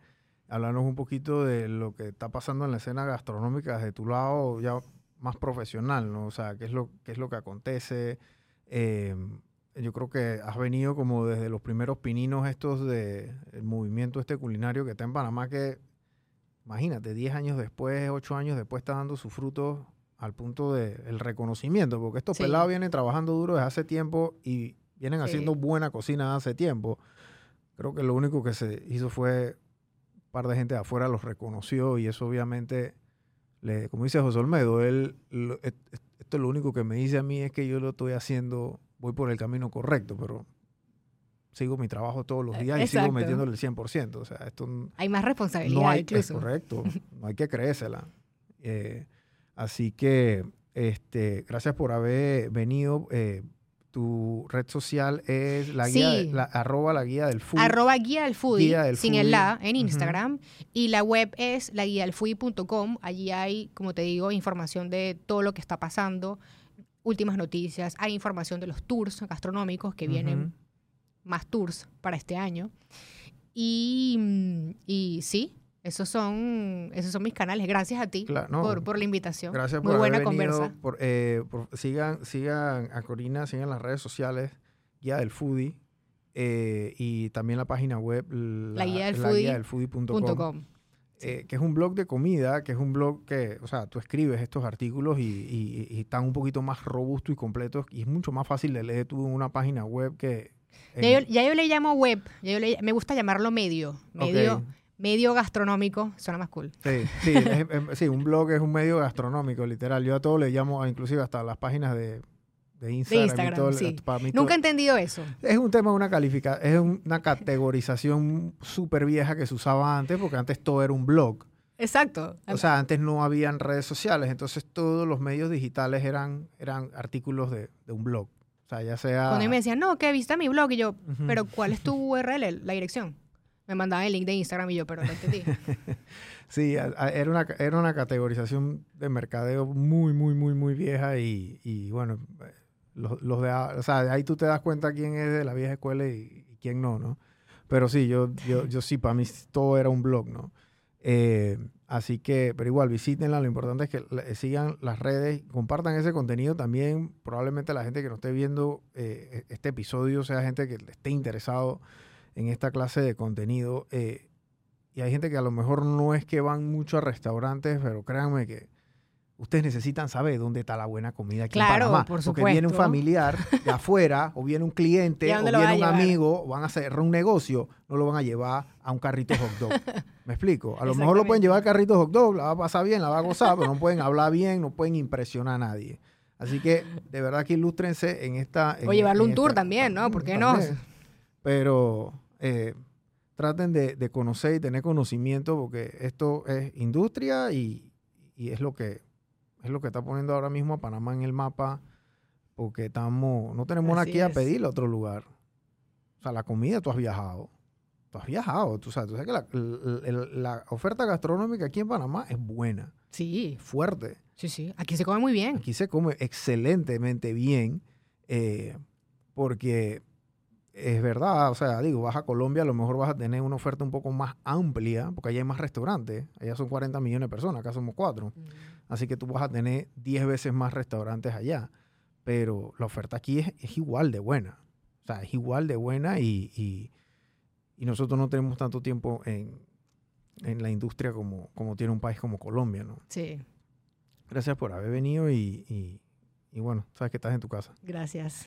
hablarnos un poquito de lo que está pasando en la escena gastronómica desde tu lado ya más profesional, ¿no? O sea, qué es lo, qué es lo que acontece. Em, yo creo que has venido como desde los primeros pininos estos del movimiento este culinario que está en Panamá, que imagínate, 10 años después, 8 años después está dando sus frutos al punto del reconocimiento, porque estos pelados vienen trabajando duro desde hace tiempo y vienen haciendo buena cocina hace tiempo. Creo que lo único que se hizo fue un par de gente de afuera los reconoció y eso obviamente, le, como dice José Olmedo, él, esto es lo único que me dice a mí es que yo lo estoy haciendo, voy por el camino correcto, pero sigo mi trabajo todos los días y sigo metiéndole el 100%. O sea, esto hay más responsabilidad no hay, incluso. Es correcto, [laughs] no hay que creérsela. Eh, así que, este, gracias por haber venido. Eh, tu red social es la guía, la, arroba la guía del food. Arroba guía del food, sin el la, en Instagram. Y la web es la guía del. Allí hay, como te digo, información de todo lo que está pasando, últimas noticias, hay información de los tours gastronómicos que vienen más tours para este año. Y, mm, y sí, esos son, esos son mis canales. Gracias a ti por, la invitación. Gracias por Muy buena conversa. Eh, sigan, sigan a Corina, sigan las redes sociales, Guía del Foodie, eh, y también la página web, la, guía del, foodie.com. Eh, que es un blog de comida, que es un blog que, o sea, tú escribes estos artículos y, están un poquito más robustos y completos y es mucho más fácil de leer tú en una página web que... Ya, yo, le llamo web, me gusta llamarlo medio, medio, medio gastronómico, suena más cool. Sí, sí, sí, un blog es un medio gastronómico, literal. Yo a todo le llamo, inclusive hasta las páginas de, de Instagram. sí. Nunca he entendido eso. Es un tema de una calificación, es una categorización súper vieja que se usaba antes, porque antes todo era un blog. Exacto. O sea, antes no habían redes sociales, entonces todos los medios digitales eran, eran artículos de, un blog. O sea, ya sea... Cuando me decían, no, que viste mi blog, y yo, pero ¿cuál es tu [laughs] URL, la dirección? Me mandaban el link de Instagram y yo, pero no entendí. [laughs] sí, era una, era una categorización de mercadeo muy, muy, muy, muy vieja y, y bueno, los, los, de, ahí tú te das cuenta quién es de la vieja escuela y, quién no, ¿no? Pero sí, yo, yo, yo sí, para mí todo era un blog, ¿no? Eh, así que, pero igual, visítenla. Lo importante es que sigan las redes, compartan ese contenido también. Probablemente la gente que nos esté viendo eh, e, este episodio sea gente que esté interesado en esta clase de contenido. Eh, y hay gente que a lo mejor no es que van mucho a restaurantes, pero créanme que ustedes necesitan saber dónde está la buena comida aquí claro, en Panamá. Por porque viene un familiar de [laughs] afuera, o viene un cliente, o viene un amigo, o van a cerrar un negocio, no lo van a llevar a un carrito hot dog. ¿Me explico? A lo mejor lo pueden llevar al carrito hot dog, la va a pasar bien, la va a gozar, pero no pueden hablar bien, no pueden impresionar a nadie. Así que de verdad que ilústrense en esta... o llevarle un tour también, ¿no? ¿Por qué no? Pero eh, traten de, conocer y tener conocimiento porque esto es industria y, es lo que es lo que está poniendo ahora mismo a Panamá en el mapa porque estamos no tenemos nada aquí a pedir a otro lugar. O sea, la comida tú has viajado. Tú has viajado, tú sabes, tú sabes que la, la oferta gastronómica aquí en Panamá es buena. Sí. Fuerte. Sí, sí. Aquí se come muy bien. Aquí se come excelentemente bien. Eh, porque es verdad, o sea, digo, vas a Colombia, a lo mejor vas a tener una oferta un poco más amplia, porque allá hay más restaurantes, allá son 40 millones de personas, acá somos 4. Así que tú vas a tener 10 veces más restaurantes allá, pero la oferta aquí es, igual de buena, o sea, es igual de buena y, y, nosotros no tenemos tanto tiempo en, en la industria como, como tiene un país como Colombia, ¿no? Sí. Gracias por haber venido y, y bueno, sabes que estás en tu casa. Gracias.